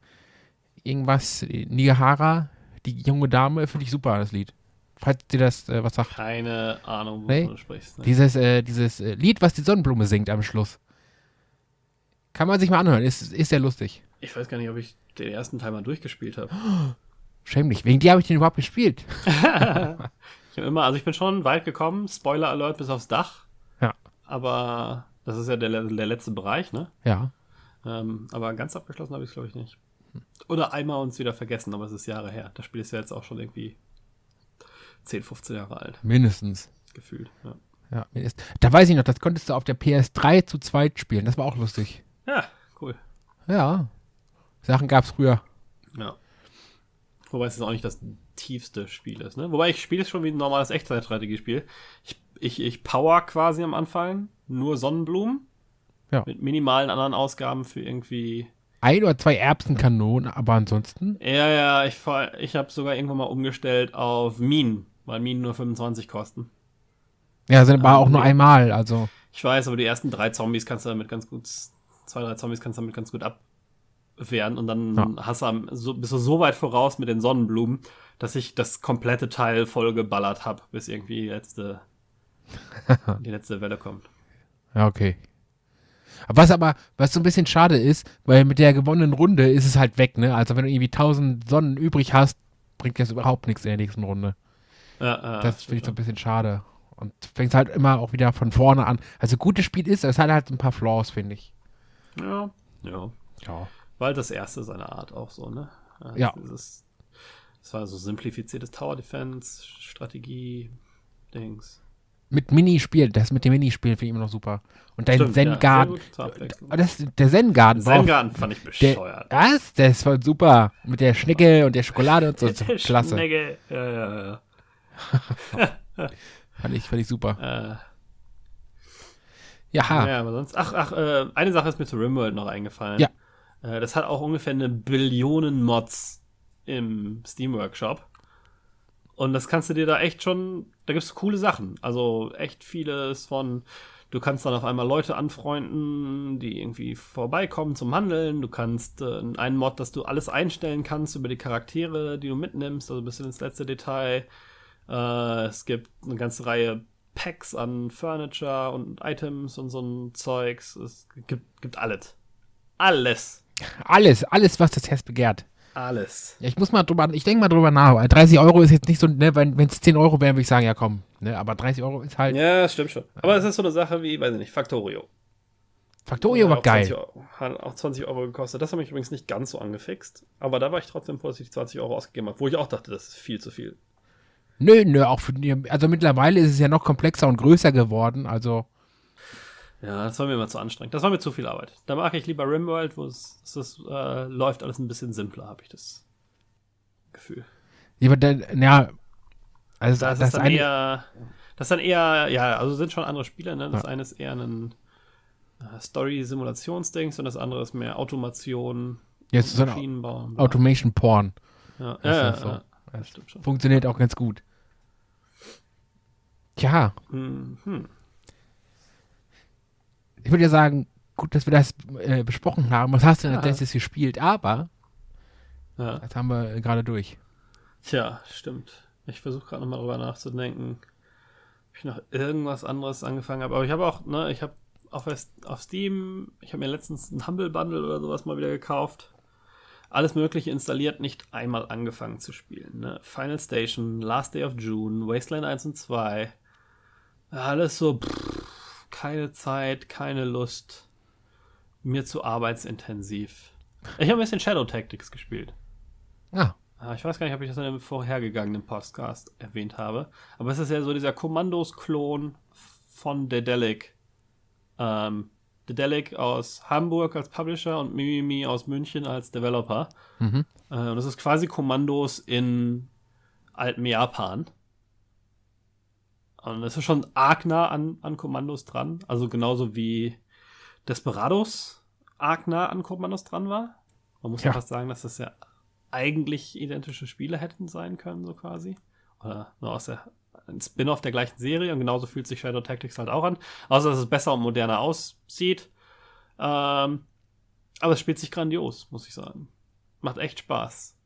irgendwas, Nigahara, die junge Dame, finde ich super, das Lied. Falls dir das äh, was sagt. Keine Ahnung, wovon Nee. du sprichst. Ne? Dieses, äh, dieses äh, Lied, was die Sonnenblume singt am Schluss. Kann man sich mal anhören, ist, ist sehr lustig. Ich weiß gar nicht, ob ich den ersten Teil mal durchgespielt habe. [gasps] Schämlich. Wegen dir habe ich den überhaupt gespielt. [laughs] Ich immer, also ich bin schon weit gekommen, Spoiler Alert bis aufs Dach. Ja. Aber das ist ja der, der letzte Bereich, ne? Ja. Ähm, aber ganz abgeschlossen habe ich es, glaube ich, nicht. Oder einmal uns wieder vergessen, aber es ist Jahre her. Das Spiel ist ja jetzt auch schon irgendwie 10, 15 Jahre alt, Mindestens. gefühlt. Ja, Ja, mindest- da weiß ich noch, das konntest du auf der PS3 zu zweit spielen. Das war auch lustig. ja cool. Ja. Sachen gab es früher. Ja. Wobei es jetzt auch nicht das tiefste Spiel ist, ne? Wobei ich spiele es schon wie ein normales Echtzeitstrategiespiel. Ich, ich, ich power quasi am Anfang nur Sonnenblumen. Ja. Mit minimalen anderen Ausgaben für irgendwie. Ein oder zwei Erbsenkanonen, aber ansonsten. Ja, ja, ich, ich habe sogar irgendwann mal umgestellt auf Minen, weil Minen nur 25 kosten. Ja, sind aber Ah, auch nur einmal, also. Ich weiß, aber die ersten drei Zombies kannst du damit ganz gut, zwei, drei Zombies kannst du damit ganz gut abwehren und dann Ja. hast du am, so, bist du so weit voraus mit den Sonnenblumen, dass ich das komplette Teil voll geballert habe, bis irgendwie die letzte, [laughs] die letzte Welle kommt. Ja, okay. Was aber, was so ein bisschen schade ist, weil mit der gewonnenen Runde ist es halt weg, ne? Also wenn du irgendwie 1000 Sonnen übrig hast, bringt das überhaupt nichts in der nächsten Runde. Ja, ja, das finde ich so ein bisschen schade. Und fängt halt immer auch wieder von vorne an. Also gutes Spiel ist, es hat halt ein paar Flaws, finde ich. ja, ja. Ja. Halt das erste seiner Art auch so, ne? Ja. Dieses, das war so simplifiziertes Tower Defense, Strategie, Dings. Mit Minispielen, das mit dem Minispielen finde ich immer noch super. Und dein Stimmt, ja, Zen-Garten. das, der Zen-Garten war auch- Zen-Garten fand ich der, bescheuert. Was? Das war super. Mit der Schnecke und der Schokolade und so. [laughs] Das war Klasse. Schnecke. Ja, ja, ja. [laughs] [laughs] Fand ich, fand ich super. Äh, Ja, Ja, aber sonst. Ach, ach, äh, eine Sache ist mir zu Rimworld noch eingefallen. Ja. Äh, das hat auch ungefähr eine Billion Mods im Steam Workshop. Und das kannst du dir da echt schon. Da gibt es coole Sachen. Also echt vieles von. Du kannst dann auf einmal Leute anfreunden, die irgendwie vorbeikommen zum Handeln. Du kannst äh, einen Mod, dass du alles einstellen kannst über die Charaktere, die du mitnimmst, also bis ins letzte Detail. Äh, es gibt eine ganze Reihe Packs an Furniture und Items und so ein Zeugs. Es gibt, gibt alles. Alles. alles, alles, was das Herz begehrt. Alles. Ja, ich muss mal drüber, ich denke mal drüber nach. weil 30 Euro ist jetzt nicht so, ne, wenn es 10 Euro wären, würde ich sagen, ja komm. Ne, aber 30 Euro ist halt. Ja, stimmt schon. Aber es ist so eine Sache wie, weiß ich nicht, Factorio. Factorio war Hat auch 20 geil. Euro, hat auch 20 Euro gekostet. Das hat mich übrigens nicht ganz so angefixt. Aber da war ich trotzdem die 20 Euro ausgegeben habe. Wo ich auch dachte, das ist viel zu viel. Nö, nö, auch für also mittlerweile ist es ja noch komplexer und größer geworden. Also, Ja, das war mir immer zu anstrengend. Das war mir zu viel Arbeit. Da mag ich lieber Rimworld, wo es, äh, läuft alles ein bisschen simpler, habe ich das Gefühl. ja, aber dann, ja, also Da das, ist es dann eine, eher. Das ist dann eher, ja, also sind schon andere Spiele, ne? Das Ja. eine ist eher ein äh, Story-Simulationsdings und das andere ist mehr Automation, Jetzt so Maschinenbau. bla. Automation Porn. Ja, ist ja, ja, das so. ja. Das stimmt schon. Funktioniert auch ganz gut. Tja, Mhm. Ich würde ja sagen, gut, dass wir das äh, besprochen haben. Was hast du denn als Ja. letztes gespielt? Aber, Ja. das haben wir gerade durch. Tja, stimmt. Ich versuche gerade nochmal drüber nachzudenken, ob ich noch irgendwas anderes angefangen habe. Aber ich habe auch, ne, ich habe auf, auf Steam, ich habe mir letztens ein Humble Bundle oder sowas mal wieder gekauft. Alles Mögliche installiert, nicht einmal angefangen zu spielen. Ne? Final Station, Last Day of June, Wasteland 1 und 2. Alles so, pff, keine Zeit, keine Lust. Mir zu arbeitsintensiv. Ich habe ein bisschen Shadow Tactics gespielt. Ah, Ah, Ich weiß gar nicht, ob ich das in einem vorhergegangenen Podcast erwähnt habe. Aber es ist ja so dieser Kommandos-Klon von Dedelic ähm, Dedelic aus Hamburg als Publisher und Mimimi aus München als Developer. Mhm. Äh, und das ist quasi Kommandos in altem Japan. Und das ist schon arg nah an, an Kommandos dran. Also genauso wie Desperados arg nah an Kommandos dran war. Man muss ja, Ja. fast sagen, dass das ja eigentlich identische Spiele hätten sein können, so quasi. Oder nur aus der ein Spin-off der gleichen Serie und genauso fühlt sich Shadow Tactics halt auch an. Außer dass es besser und moderner aussieht. Ähm, aber es spielt sich grandios, muss ich sagen. Macht echt Spaß.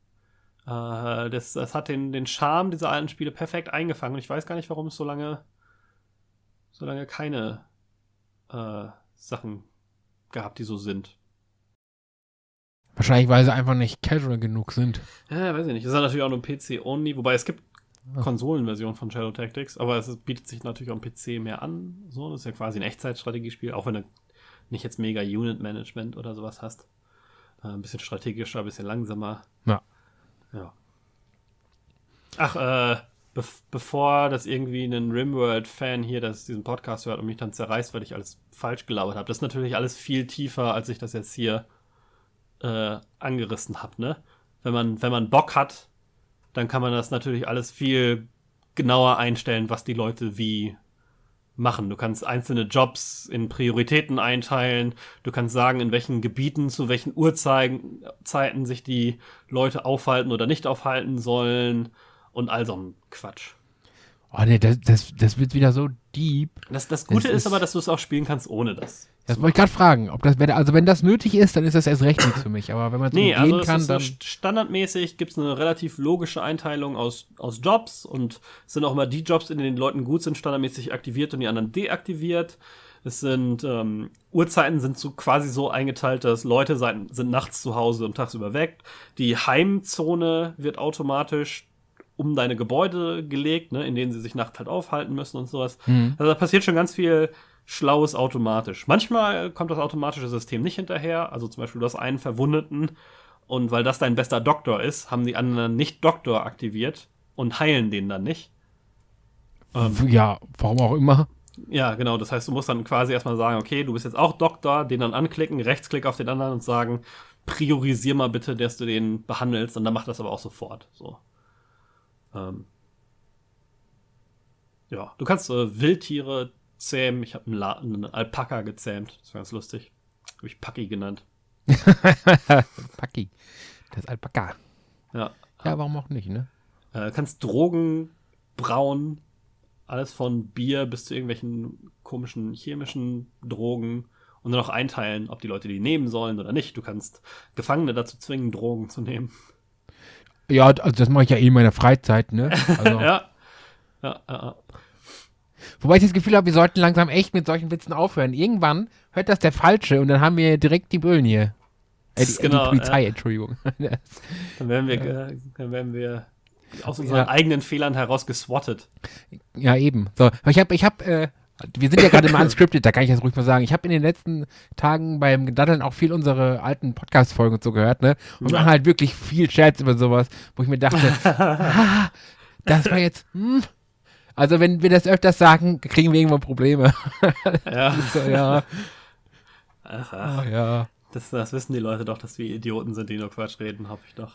Äh, das, das hat den, den Charme dieser alten Spiele perfekt eingefangen. Und ich weiß gar nicht, warum es so lange, so lange keine äh, Sachen gab, die so sind. Wahrscheinlich, weil sie einfach nicht casual genug sind. Ja, weiß ich nicht. Das ist natürlich auch nur PC-only, wobei es gibt Ah. Konsolenversion von Shadow Tactics, aber es bietet sich natürlich auch am PC mehr an. So, das ist ja quasi ein Echtzeitstrategiespiel, auch wenn du nicht jetzt mega Unit-Management oder sowas hast. Äh, ein bisschen strategischer, ein bisschen langsamer. Ja. Ja. Ach, äh, bev bevor das irgendwie ein Rimworld-Fan hier das, diesen Podcast hört und mich dann zerreißt, weil ich alles falsch gelabert habe, das ist natürlich alles viel tiefer, als ich das jetzt hier äh, angerissen habe, ne? Wenn man, wenn man Bock hat, dann kann man das natürlich alles viel genauer einstellen, was die Leute wie machen. Du kannst einzelne Jobs in Prioritäten einteilen. Du kannst sagen, in welchen Gebieten, zu welchen Uhrzeiten Zeiten sich die Leute aufhalten oder nicht aufhalten sollen und all so ein Quatsch. Oh nee, das, das, das wird wieder so deep. Das, das Gute Es ist, ist- aber, dass du es auch spielen kannst ohne das. Das wollte ich gerade fragen. Ob das, wenn, also wenn das nötig ist, dann ist das erst recht nichts für mich. Aber wenn man es Nee, umgehen also es kann, ist dann. st- standardmäßig gibt es eine relativ logische Einteilung aus, aus Jobs und es sind auch immer die Jobs, in denen die Leuten gut sind, standardmäßig aktiviert und die anderen deaktiviert. Es sind ähm, Uhrzeiten sind so quasi so eingeteilt, dass Leute sein, sind nachts zu Hause und tagsüber weg. Die Heimzone wird automatisch um deine Gebäude gelegt, ne, in denen sie sich nachts halt aufhalten müssen und sowas. Mhm. Also da passiert schon ganz viel Schlaues automatisch. Manchmal kommt das automatische System nicht hinterher. Also zum Beispiel du hast einen Verwundeten und weil das dein bester Doktor ist, haben die anderen nicht Doktor aktiviert und heilen den dann nicht. Ja, warum auch immer. Ja, genau. Das heißt, du musst dann quasi erstmal sagen, okay, du bist jetzt auch Doktor, den dann anklicken, Rechtsklick auf den anderen und sagen, priorisier mal bitte, dass du den behandelst und dann macht das aber auch sofort. So. Ähm. Ja, du kannst äh, Wildtiere zähmen. Ich habe einen, einen Alpaka gezähmt. Das war ganz lustig. Habe ich Paki genannt. [laughs] Paki. Das ist Alpaka. Ja. Ja, warum auch nicht, ne? Äh, kannst Drogen brauen. Alles von Bier bis zu irgendwelchen komischen chemischen Drogen. Und dann auch einteilen, ob die Leute die nehmen sollen oder nicht. Du kannst Gefangene dazu zwingen, Drogen zu nehmen. Ja, also das mache ich ja eh in meiner Freizeit, ne? [laughs] Also, Ja. Ja, ja, ja. Wobei ich das Gefühl habe, wir sollten langsam echt mit solchen Witzen aufhören. Irgendwann hört das der Falsche und dann haben wir direkt die Böllen hier. Äh, die, Genau, die Polizei, Entschuldigung. [laughs] Dann werden wir, ge- dann werden wir aus unseren Ja. eigenen Fehlern heraus geswattet. ja, eben. So, ich habe, ich habe, äh, wir sind ja gerade im Unscripted, da kann ich das ruhig mal sagen. Ich habe in den letzten Tagen beim Daddeln auch viel unsere alten Podcast-Folgen so gehört, ne? Und wir Ja. machen halt wirklich viel Scherz über sowas, wo ich mir dachte, [laughs] ah, das war jetzt, hm. Also wenn wir das öfters sagen, kriegen wir irgendwann Probleme. [laughs] Ja. So, ja, Ach, ach. ja. Das, das wissen die Leute doch, dass wir Idioten sind, die nur Quatsch reden, hoffe ich doch.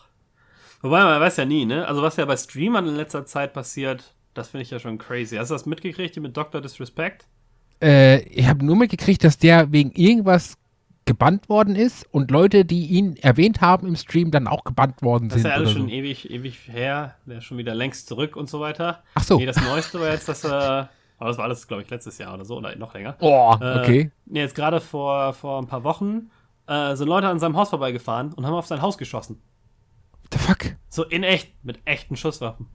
Wobei, man weiß ja nie, ne? Also, was ja bei Streamern in letzter Zeit passiert, das finde ich ja schon crazy. Hast du das mitgekriegt, die mit Dr. Disrespect? Äh, ich habe nur mitgekriegt, dass der wegen irgendwas gebannt worden ist und Leute, die ihn erwähnt haben im Stream, dann auch gebannt worden Das ist sind. ja alles schon so. ewig, ewig her. Der ist schon wieder längst zurück und so weiter. Ach so. Nee, das Neueste war jetzt, dass er. Aber das war alles, glaube ich, letztes Jahr oder so, oder noch länger. Oh, Äh, okay. Nee, jetzt gerade vor, vor ein paar Wochen äh, sind Leute an seinem Haus vorbeigefahren und haben auf sein Haus geschossen. The fuck? So in echt, mit echten Schusswaffen.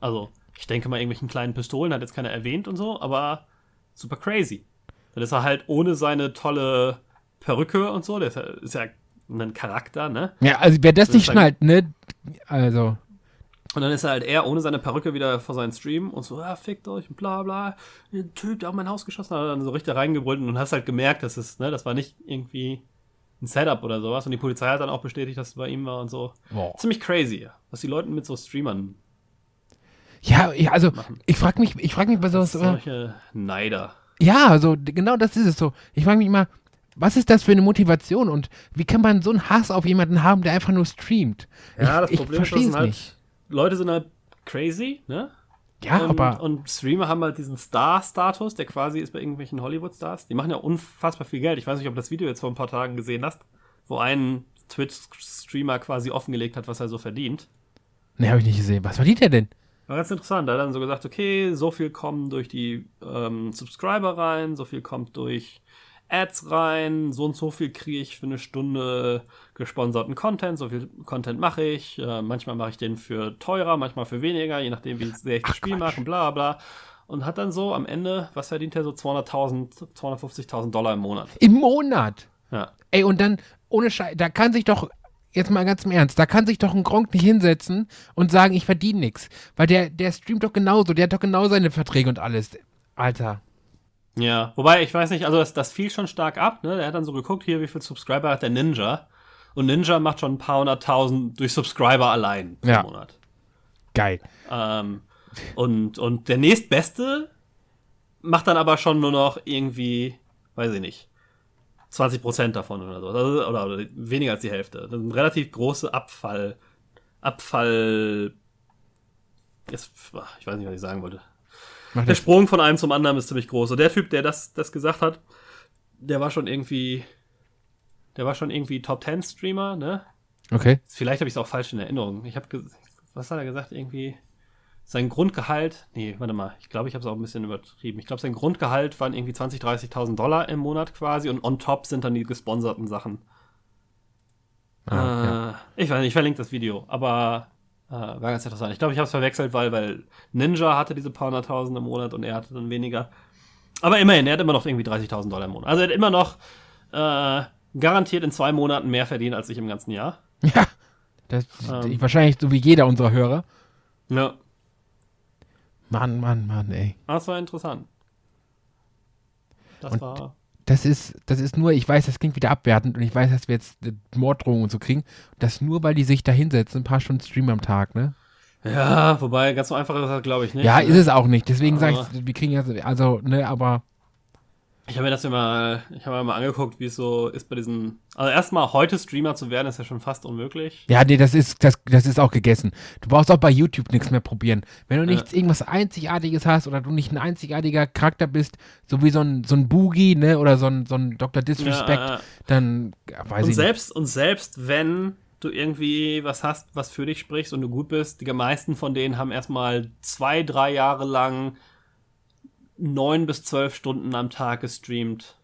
Also, ich denke mal, irgendwelchen kleinen Pistolen hat jetzt keiner erwähnt und so, aber super crazy. Dann ist er halt ohne seine tolle Perücke und so, der ist ja, ist ja ein Charakter, ne? Ja, also wer das Das nicht schnallt, ne? Also, Und dann ist er halt er ohne seine Perücke wieder vor seinen Stream und so, ja, fickt euch und bla bla. Ein Typ, der auf mein Haus geschossen hat, dann so richtig reingebrüllt und hast halt gemerkt, dass es, ne, das war nicht irgendwie ein Setup oder sowas. Und die Polizei hat dann auch bestätigt, dass es bei ihm war und so. boah. Ziemlich crazy, was die Leute mit so Streamern Ja, ja, also machen. ich frage mich, ich frage mich bei sowas, Solche Neider. Ja, also genau das ist es so. Ich frage mich immer, was ist das für eine Motivation und wie kann man so einen Hass auf jemanden haben, der einfach nur streamt? Ja, das ich, Problem ist, das sind verstehe es halt, nicht. Leute sind halt crazy, ne? Ja, und, aber Und Streamer haben halt diesen Star-Status, der quasi ist bei irgendwelchen Hollywood-Stars. Die machen ja unfassbar viel Geld. Ich weiß nicht, ob du das Video jetzt vor ein paar Tagen gesehen hast, wo ein Twitch-Streamer quasi offengelegt hat, was er so verdient. ne, habe ich nicht gesehen. Was verdient er denn? War ganz interessant. Da hat dann so gesagt, okay, so viel kommen durch die ähm, Subscriber rein, so viel kommt durch Ads rein, so und so viel kriege ich für eine Stunde gesponserten Content, so viel Content mache ich. Äh, manchmal mache ich den für teurer, manchmal für weniger, je nachdem, wie sehr ich das Spiel mache und bla bla. Und hat dann so am Ende, was verdient er so 200.000, 250.000 Dollar im Monat. Im Monat. Ja. Ey, und dann, ohne Scheiß, da kann sich doch, jetzt mal ganz im Ernst, da kann sich doch ein Gronk nicht hinsetzen und sagen, ich verdiene nichts. Weil der, der streamt doch genauso, der hat doch genau seine Verträge und alles. Alter. Ja, wobei, ich weiß nicht, also das, das fiel schon stark ab, ne? Der hat dann so geguckt, hier, wie viel Subscriber hat der Ninja. Und Ninja macht schon ein paar hunderttausend durch Subscriber allein pro Ja. Monat. Geil. Ähm, und, und der nächstbeste macht dann aber schon nur noch irgendwie, weiß ich nicht, 20% davon oder so. Also, oder, oder weniger als die Hälfte. Das ist ein relativ große Abfall. Abfall. Jetzt, ich weiß nicht, was ich sagen wollte. Mach Der. Sprung von einem zum anderen ist ziemlich groß. Und der Typ, der das, das gesagt hat, der war schon irgendwie. Der war schon irgendwie Top 10 Streamer, ne? Okay. Vielleicht habe ich es auch falsch in Erinnerung. Ich habe, was hat er gesagt? Irgendwie sein Grundgehalt. Nee, warte mal. Ich glaube, ich habe es auch ein bisschen übertrieben. Ich glaube, sein Grundgehalt waren irgendwie 20.000, 30.000 Dollar im Monat quasi und on top sind dann die gesponserten Sachen. Ah, ja. äh, Ich weiß nicht, ich verlinke das Video, aber äh, war ganz interessant. Ich glaube, ich habe es verwechselt, weil, weil Ninja hatte diese paar hunderttausend im Monat und er hatte dann weniger. Aber immerhin, er hat immer noch irgendwie 30.000 Dollar im Monat. Also er hat immer noch äh, garantiert in zwei Monaten mehr verdient als ich im ganzen Jahr. Ja. Das, Ähm. wahrscheinlich so wie jeder unserer Hörer. Ja. Mann, Mann, Mann, ey. Das war interessant. Das Und- war. Das ist, das ist nur, ich weiß, das klingt wieder abwertend und ich weiß, dass wir jetzt Morddrohungen und so kriegen. Das nur, weil die sich da hinsetzen, ein paar Stunden streamen am Tag, ne? Ja, wobei, ganz so einfach ist das, glaube ich, nicht. ja, ne? ist es auch nicht. Deswegen sage ich, wir kriegen ja, also, ne, aber Ich habe mir das immer, ich habe mir mal angeguckt, wie es so ist bei diesen. Also erstmal heute Streamer zu werden, ist ja schon fast unmöglich. Ja, nee, das ist, das, das ist auch gegessen. Du brauchst auch bei YouTube nichts mehr probieren. Wenn du nichts, irgendwas Einzigartiges hast oder du nicht ein einzigartiger Charakter bist, so wie so ein, so ein Boogie, ne, oder so ein, so ein Dr. Disrespect, Ja, äh, dann ja, weiß und ich selbst, und selbst wenn du irgendwie was hast, was für dich sprichst und du gut bist, die meisten von denen haben erstmal zwei, drei Jahre lang neun bis zwölf Stunden am Tag gestreamt,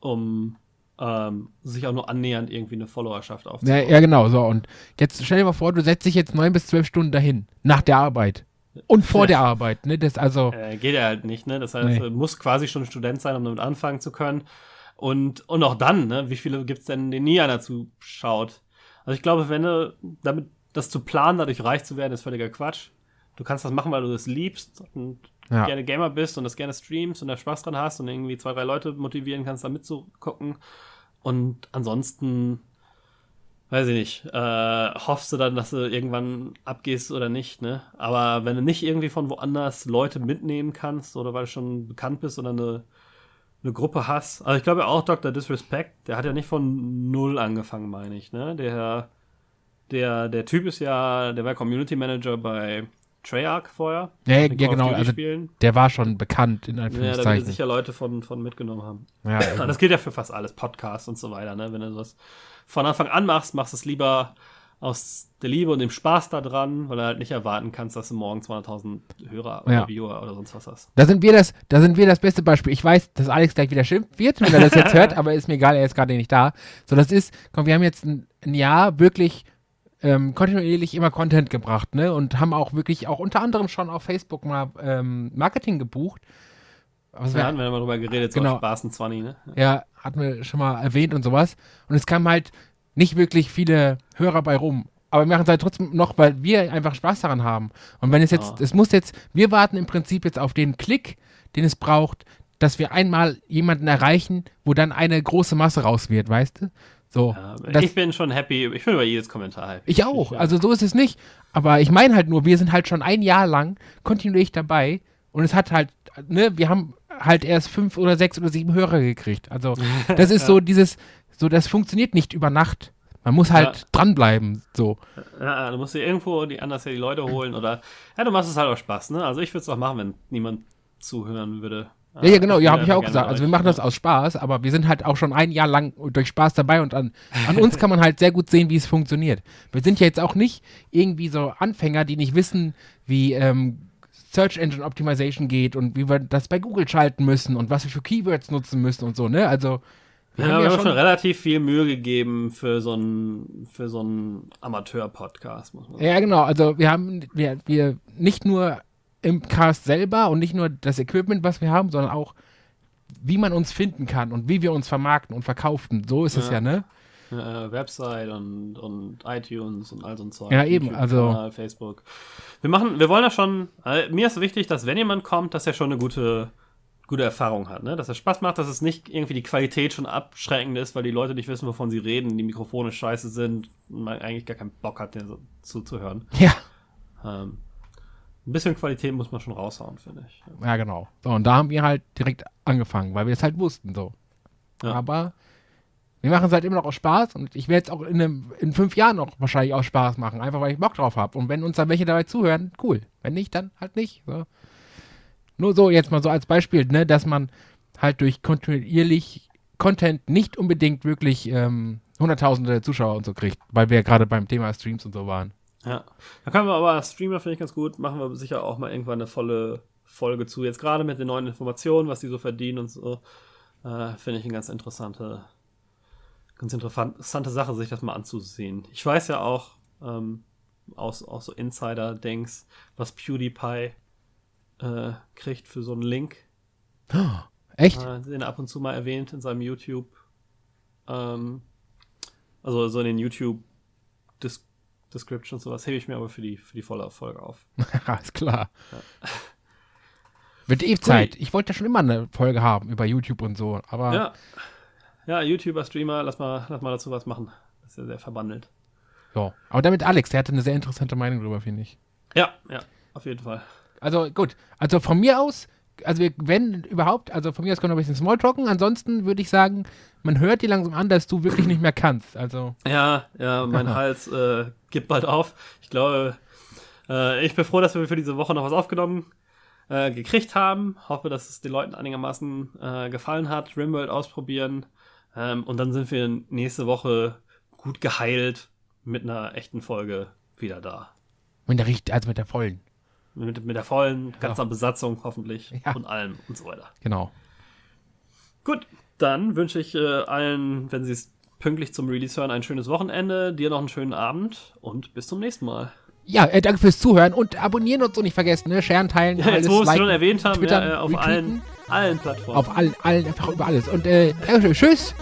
um ähm, sich auch nur annähernd irgendwie eine Followerschaft aufzubauen. Ja, ja, genau, so. Und jetzt stell dir mal vor, du setzt dich jetzt neun bis zwölf Stunden dahin, nach der Arbeit. Und vor der Arbeit, ne, das also, Äh, geht ja halt nicht, ne? Das heißt, Nee. du musst quasi schon Student sein, um damit anfangen zu können. Und, und auch dann, ne? Wie viele gibt's denn, denen nie einer zuschaut? Also ich glaube, wenn du damit das zu planen, dadurch reich zu werden, ist völliger Quatsch. Du kannst das machen, weil du das liebst und ja. gerne Gamer bist und das gerne streamst und da Spaß dran hast und irgendwie zwei, drei Leute motivieren kannst, da mitzugucken. Und ansonsten, weiß ich nicht, äh, hoffst du dann, dass du irgendwann abgehst oder nicht, ne? Aber wenn du nicht irgendwie von woanders Leute mitnehmen kannst oder weil du schon bekannt bist oder eine, eine Gruppe hast. Also ich glaube auch Dr. Disrespect, der hat ja nicht von null angefangen, meine ich, ne? Der, der, der Typ ist ja, der war Community Manager bei Treyarch vorher. Ja, ja, genau, also der war schon bekannt, in Ja, da werden Anführungszeichen. sicher Leute von, von mitgenommen haben. Ja, [laughs] also, Das gilt ja für fast alles, Podcasts und so weiter, ne? Wenn du sowas von Anfang an machst, machst du es lieber aus der Liebe und dem Spaß da dran, weil du halt nicht erwarten kannst, dass du morgen 200.000 Hörer oder Ja. Viewer oder sonst was hast. Da sind wir das, da sind wir das beste Beispiel. Ich weiß, dass Alex gleich wieder schimpft wird, wenn er das jetzt [laughs] hört, aber ist mir egal, er ist gerade nicht da. So, das ist, komm, wir haben jetzt ein, ein Jahr wirklich ähm, kontinuierlich immer Content gebracht, ne? Und haben auch wirklich auch unter anderem schon auf Facebook mal ähm, Marketing gebucht. Was wir, hatten wir mal drüber geredet, so Genau. Spaß und 20, ne? ja, hatten wir schon mal erwähnt und sowas. Und es kamen halt nicht wirklich viele Hörer bei rum. Aber wir machen es halt trotzdem noch, weil wir einfach Spaß daran haben. Und wenn es jetzt, Ah. es muss jetzt, wir warten im Prinzip jetzt auf den Klick, den es braucht, dass wir einmal jemanden erreichen, wo dann eine große Masse raus wird, weißt du? So. Ja, ich bin schon happy, ich bin über jedes Kommentar happy. ich auch. Also so ist es nicht. Aber ich meine halt nur, wir sind halt schon ein Jahr lang kontinuierlich dabei und es hat halt, ne, wir haben halt erst fünf oder sechs oder sieben Hörer gekriegt. Also [laughs] das ist so dieses, so das funktioniert nicht über Nacht. Man muss halt ja. dranbleiben, so. Ja, du musst dir irgendwo die anders die Leute holen oder ja, du machst es halt auch Spaß, ne? Also ich würde es auch machen, wenn niemand zuhören würde. Ja, ja, genau, ja, habe ich auch gesagt. Also wir machen das aus Spaß, aber wir sind halt auch schon ein Jahr lang durch Spaß dabei und an, an uns kann man halt sehr gut sehen, wie es funktioniert. Wir sind ja jetzt auch nicht irgendwie so Anfänger, die nicht wissen, wie ähm, Search Engine Optimization geht und wie wir das bei Google schalten müssen und was wir für Keywords nutzen müssen und so, ne? Also wir ja, haben ja schon, schon relativ viel Mühe gegeben für so einen für so einen Amateur-Podcast, muss man sagen. Ja, genau. Also wir haben wir, wir nicht nur im Cast selber und nicht nur das Equipment, was wir haben, sondern auch, wie man uns finden kann und wie wir uns vermarkten und verkaufen. So ist ja. es ja, ne? Ja, Website und, und iTunes und all so ein Zeug. Ja, eben, also. Facebook. Wir machen, wir wollen ja schon, also mir ist wichtig, dass wenn jemand kommt, dass er schon eine gute, gute Erfahrung hat, ne? Dass er Spaß macht, dass es nicht irgendwie die Qualität schon abschreckend ist, weil die Leute nicht wissen, wovon sie reden, die Mikrofone scheiße sind und man eigentlich gar keinen Bock hat, den so zuzuhören. Ja. Ähm, ein bisschen Qualität muss man schon raushauen, finde ich. Ja, genau. So, und da haben wir halt direkt angefangen, weil wir es halt wussten, so. Ja. Aber wir machen es halt immer noch aus Spaß und ich werde es auch in, einem, in fünf Jahren noch wahrscheinlich aus Spaß machen, einfach weil ich Bock drauf habe. Und wenn uns dann welche dabei zuhören, cool. Wenn nicht, dann halt nicht. So. Nur so jetzt mal so als Beispiel, ne, dass man halt durch kontinuierlich Content nicht unbedingt wirklich ähm, hunderttausende Zuschauer und so kriegt, weil wir gerade beim Thema Streams und so waren. Ja. Da können wir aber Streamer, finde ich ganz gut, machen wir sicher auch mal irgendwann eine volle Folge zu. Jetzt gerade mit den neuen Informationen, was die so verdienen und so, äh, finde ich eine ganz interessante, ganz interessante Sache, sich das mal anzusehen. Ich weiß ja auch ähm, aus, aus so Insider-Denks, was PewDiePie äh, kriegt für so einen Link. Oh, [gasps] echt? Äh, den er ab und zu mal erwähnt in seinem YouTube. Ähm, also so in den YouTube Dis Description und sowas hebe ich mir aber für die, für die volle Folge auf. [laughs] Alles klar. Ja. [laughs] Wird eh Zeit. Ich wollte ja schon immer eine Folge haben über YouTube und so, aber. Ja, ja YouTuber, Streamer, lass mal, lass mal dazu was machen. Das ist ja sehr verbandelt. Ja, aber damit Alex, der hatte eine sehr interessante Meinung drüber, finde ich. Ja, ja, auf jeden Fall. Also gut, also von mir aus also wir, wenn überhaupt, also von mir aus können wir ein bisschen Smalltalken, ansonsten würde ich sagen, man hört dir langsam an, dass du wirklich nicht mehr kannst, also. Ja, ja, mein Hals äh, gibt bald auf. Ich glaube, äh, ich bin froh, dass wir für diese Woche noch was aufgenommen äh, gekriegt haben. Hoffe, dass es den Leuten einigermaßen äh, gefallen hat. Rimworld ausprobieren. Ähm, und dann sind wir nächste Woche gut geheilt mit einer echten Folge wieder da. Mit der, also mit der vollen. Mit, mit der vollen, ganzer ja. Besatzung hoffentlich ja. und allem und so weiter. Genau. Gut, dann wünsche ich äh, allen, wenn sie es pünktlich zum Release hören, ein schönes Wochenende, dir noch einen schönen Abend und bis zum nächsten Mal. Ja, äh, danke fürs Zuhören und abonnieren und so nicht vergessen, ne? Sharen, teilen, [laughs] ja, alles, wo wir es schon erwähnt haben, Twitter, ja, äh, auf allen, allen Plattformen. Auf allen, allen, einfach über alles. Und äh, tschüss.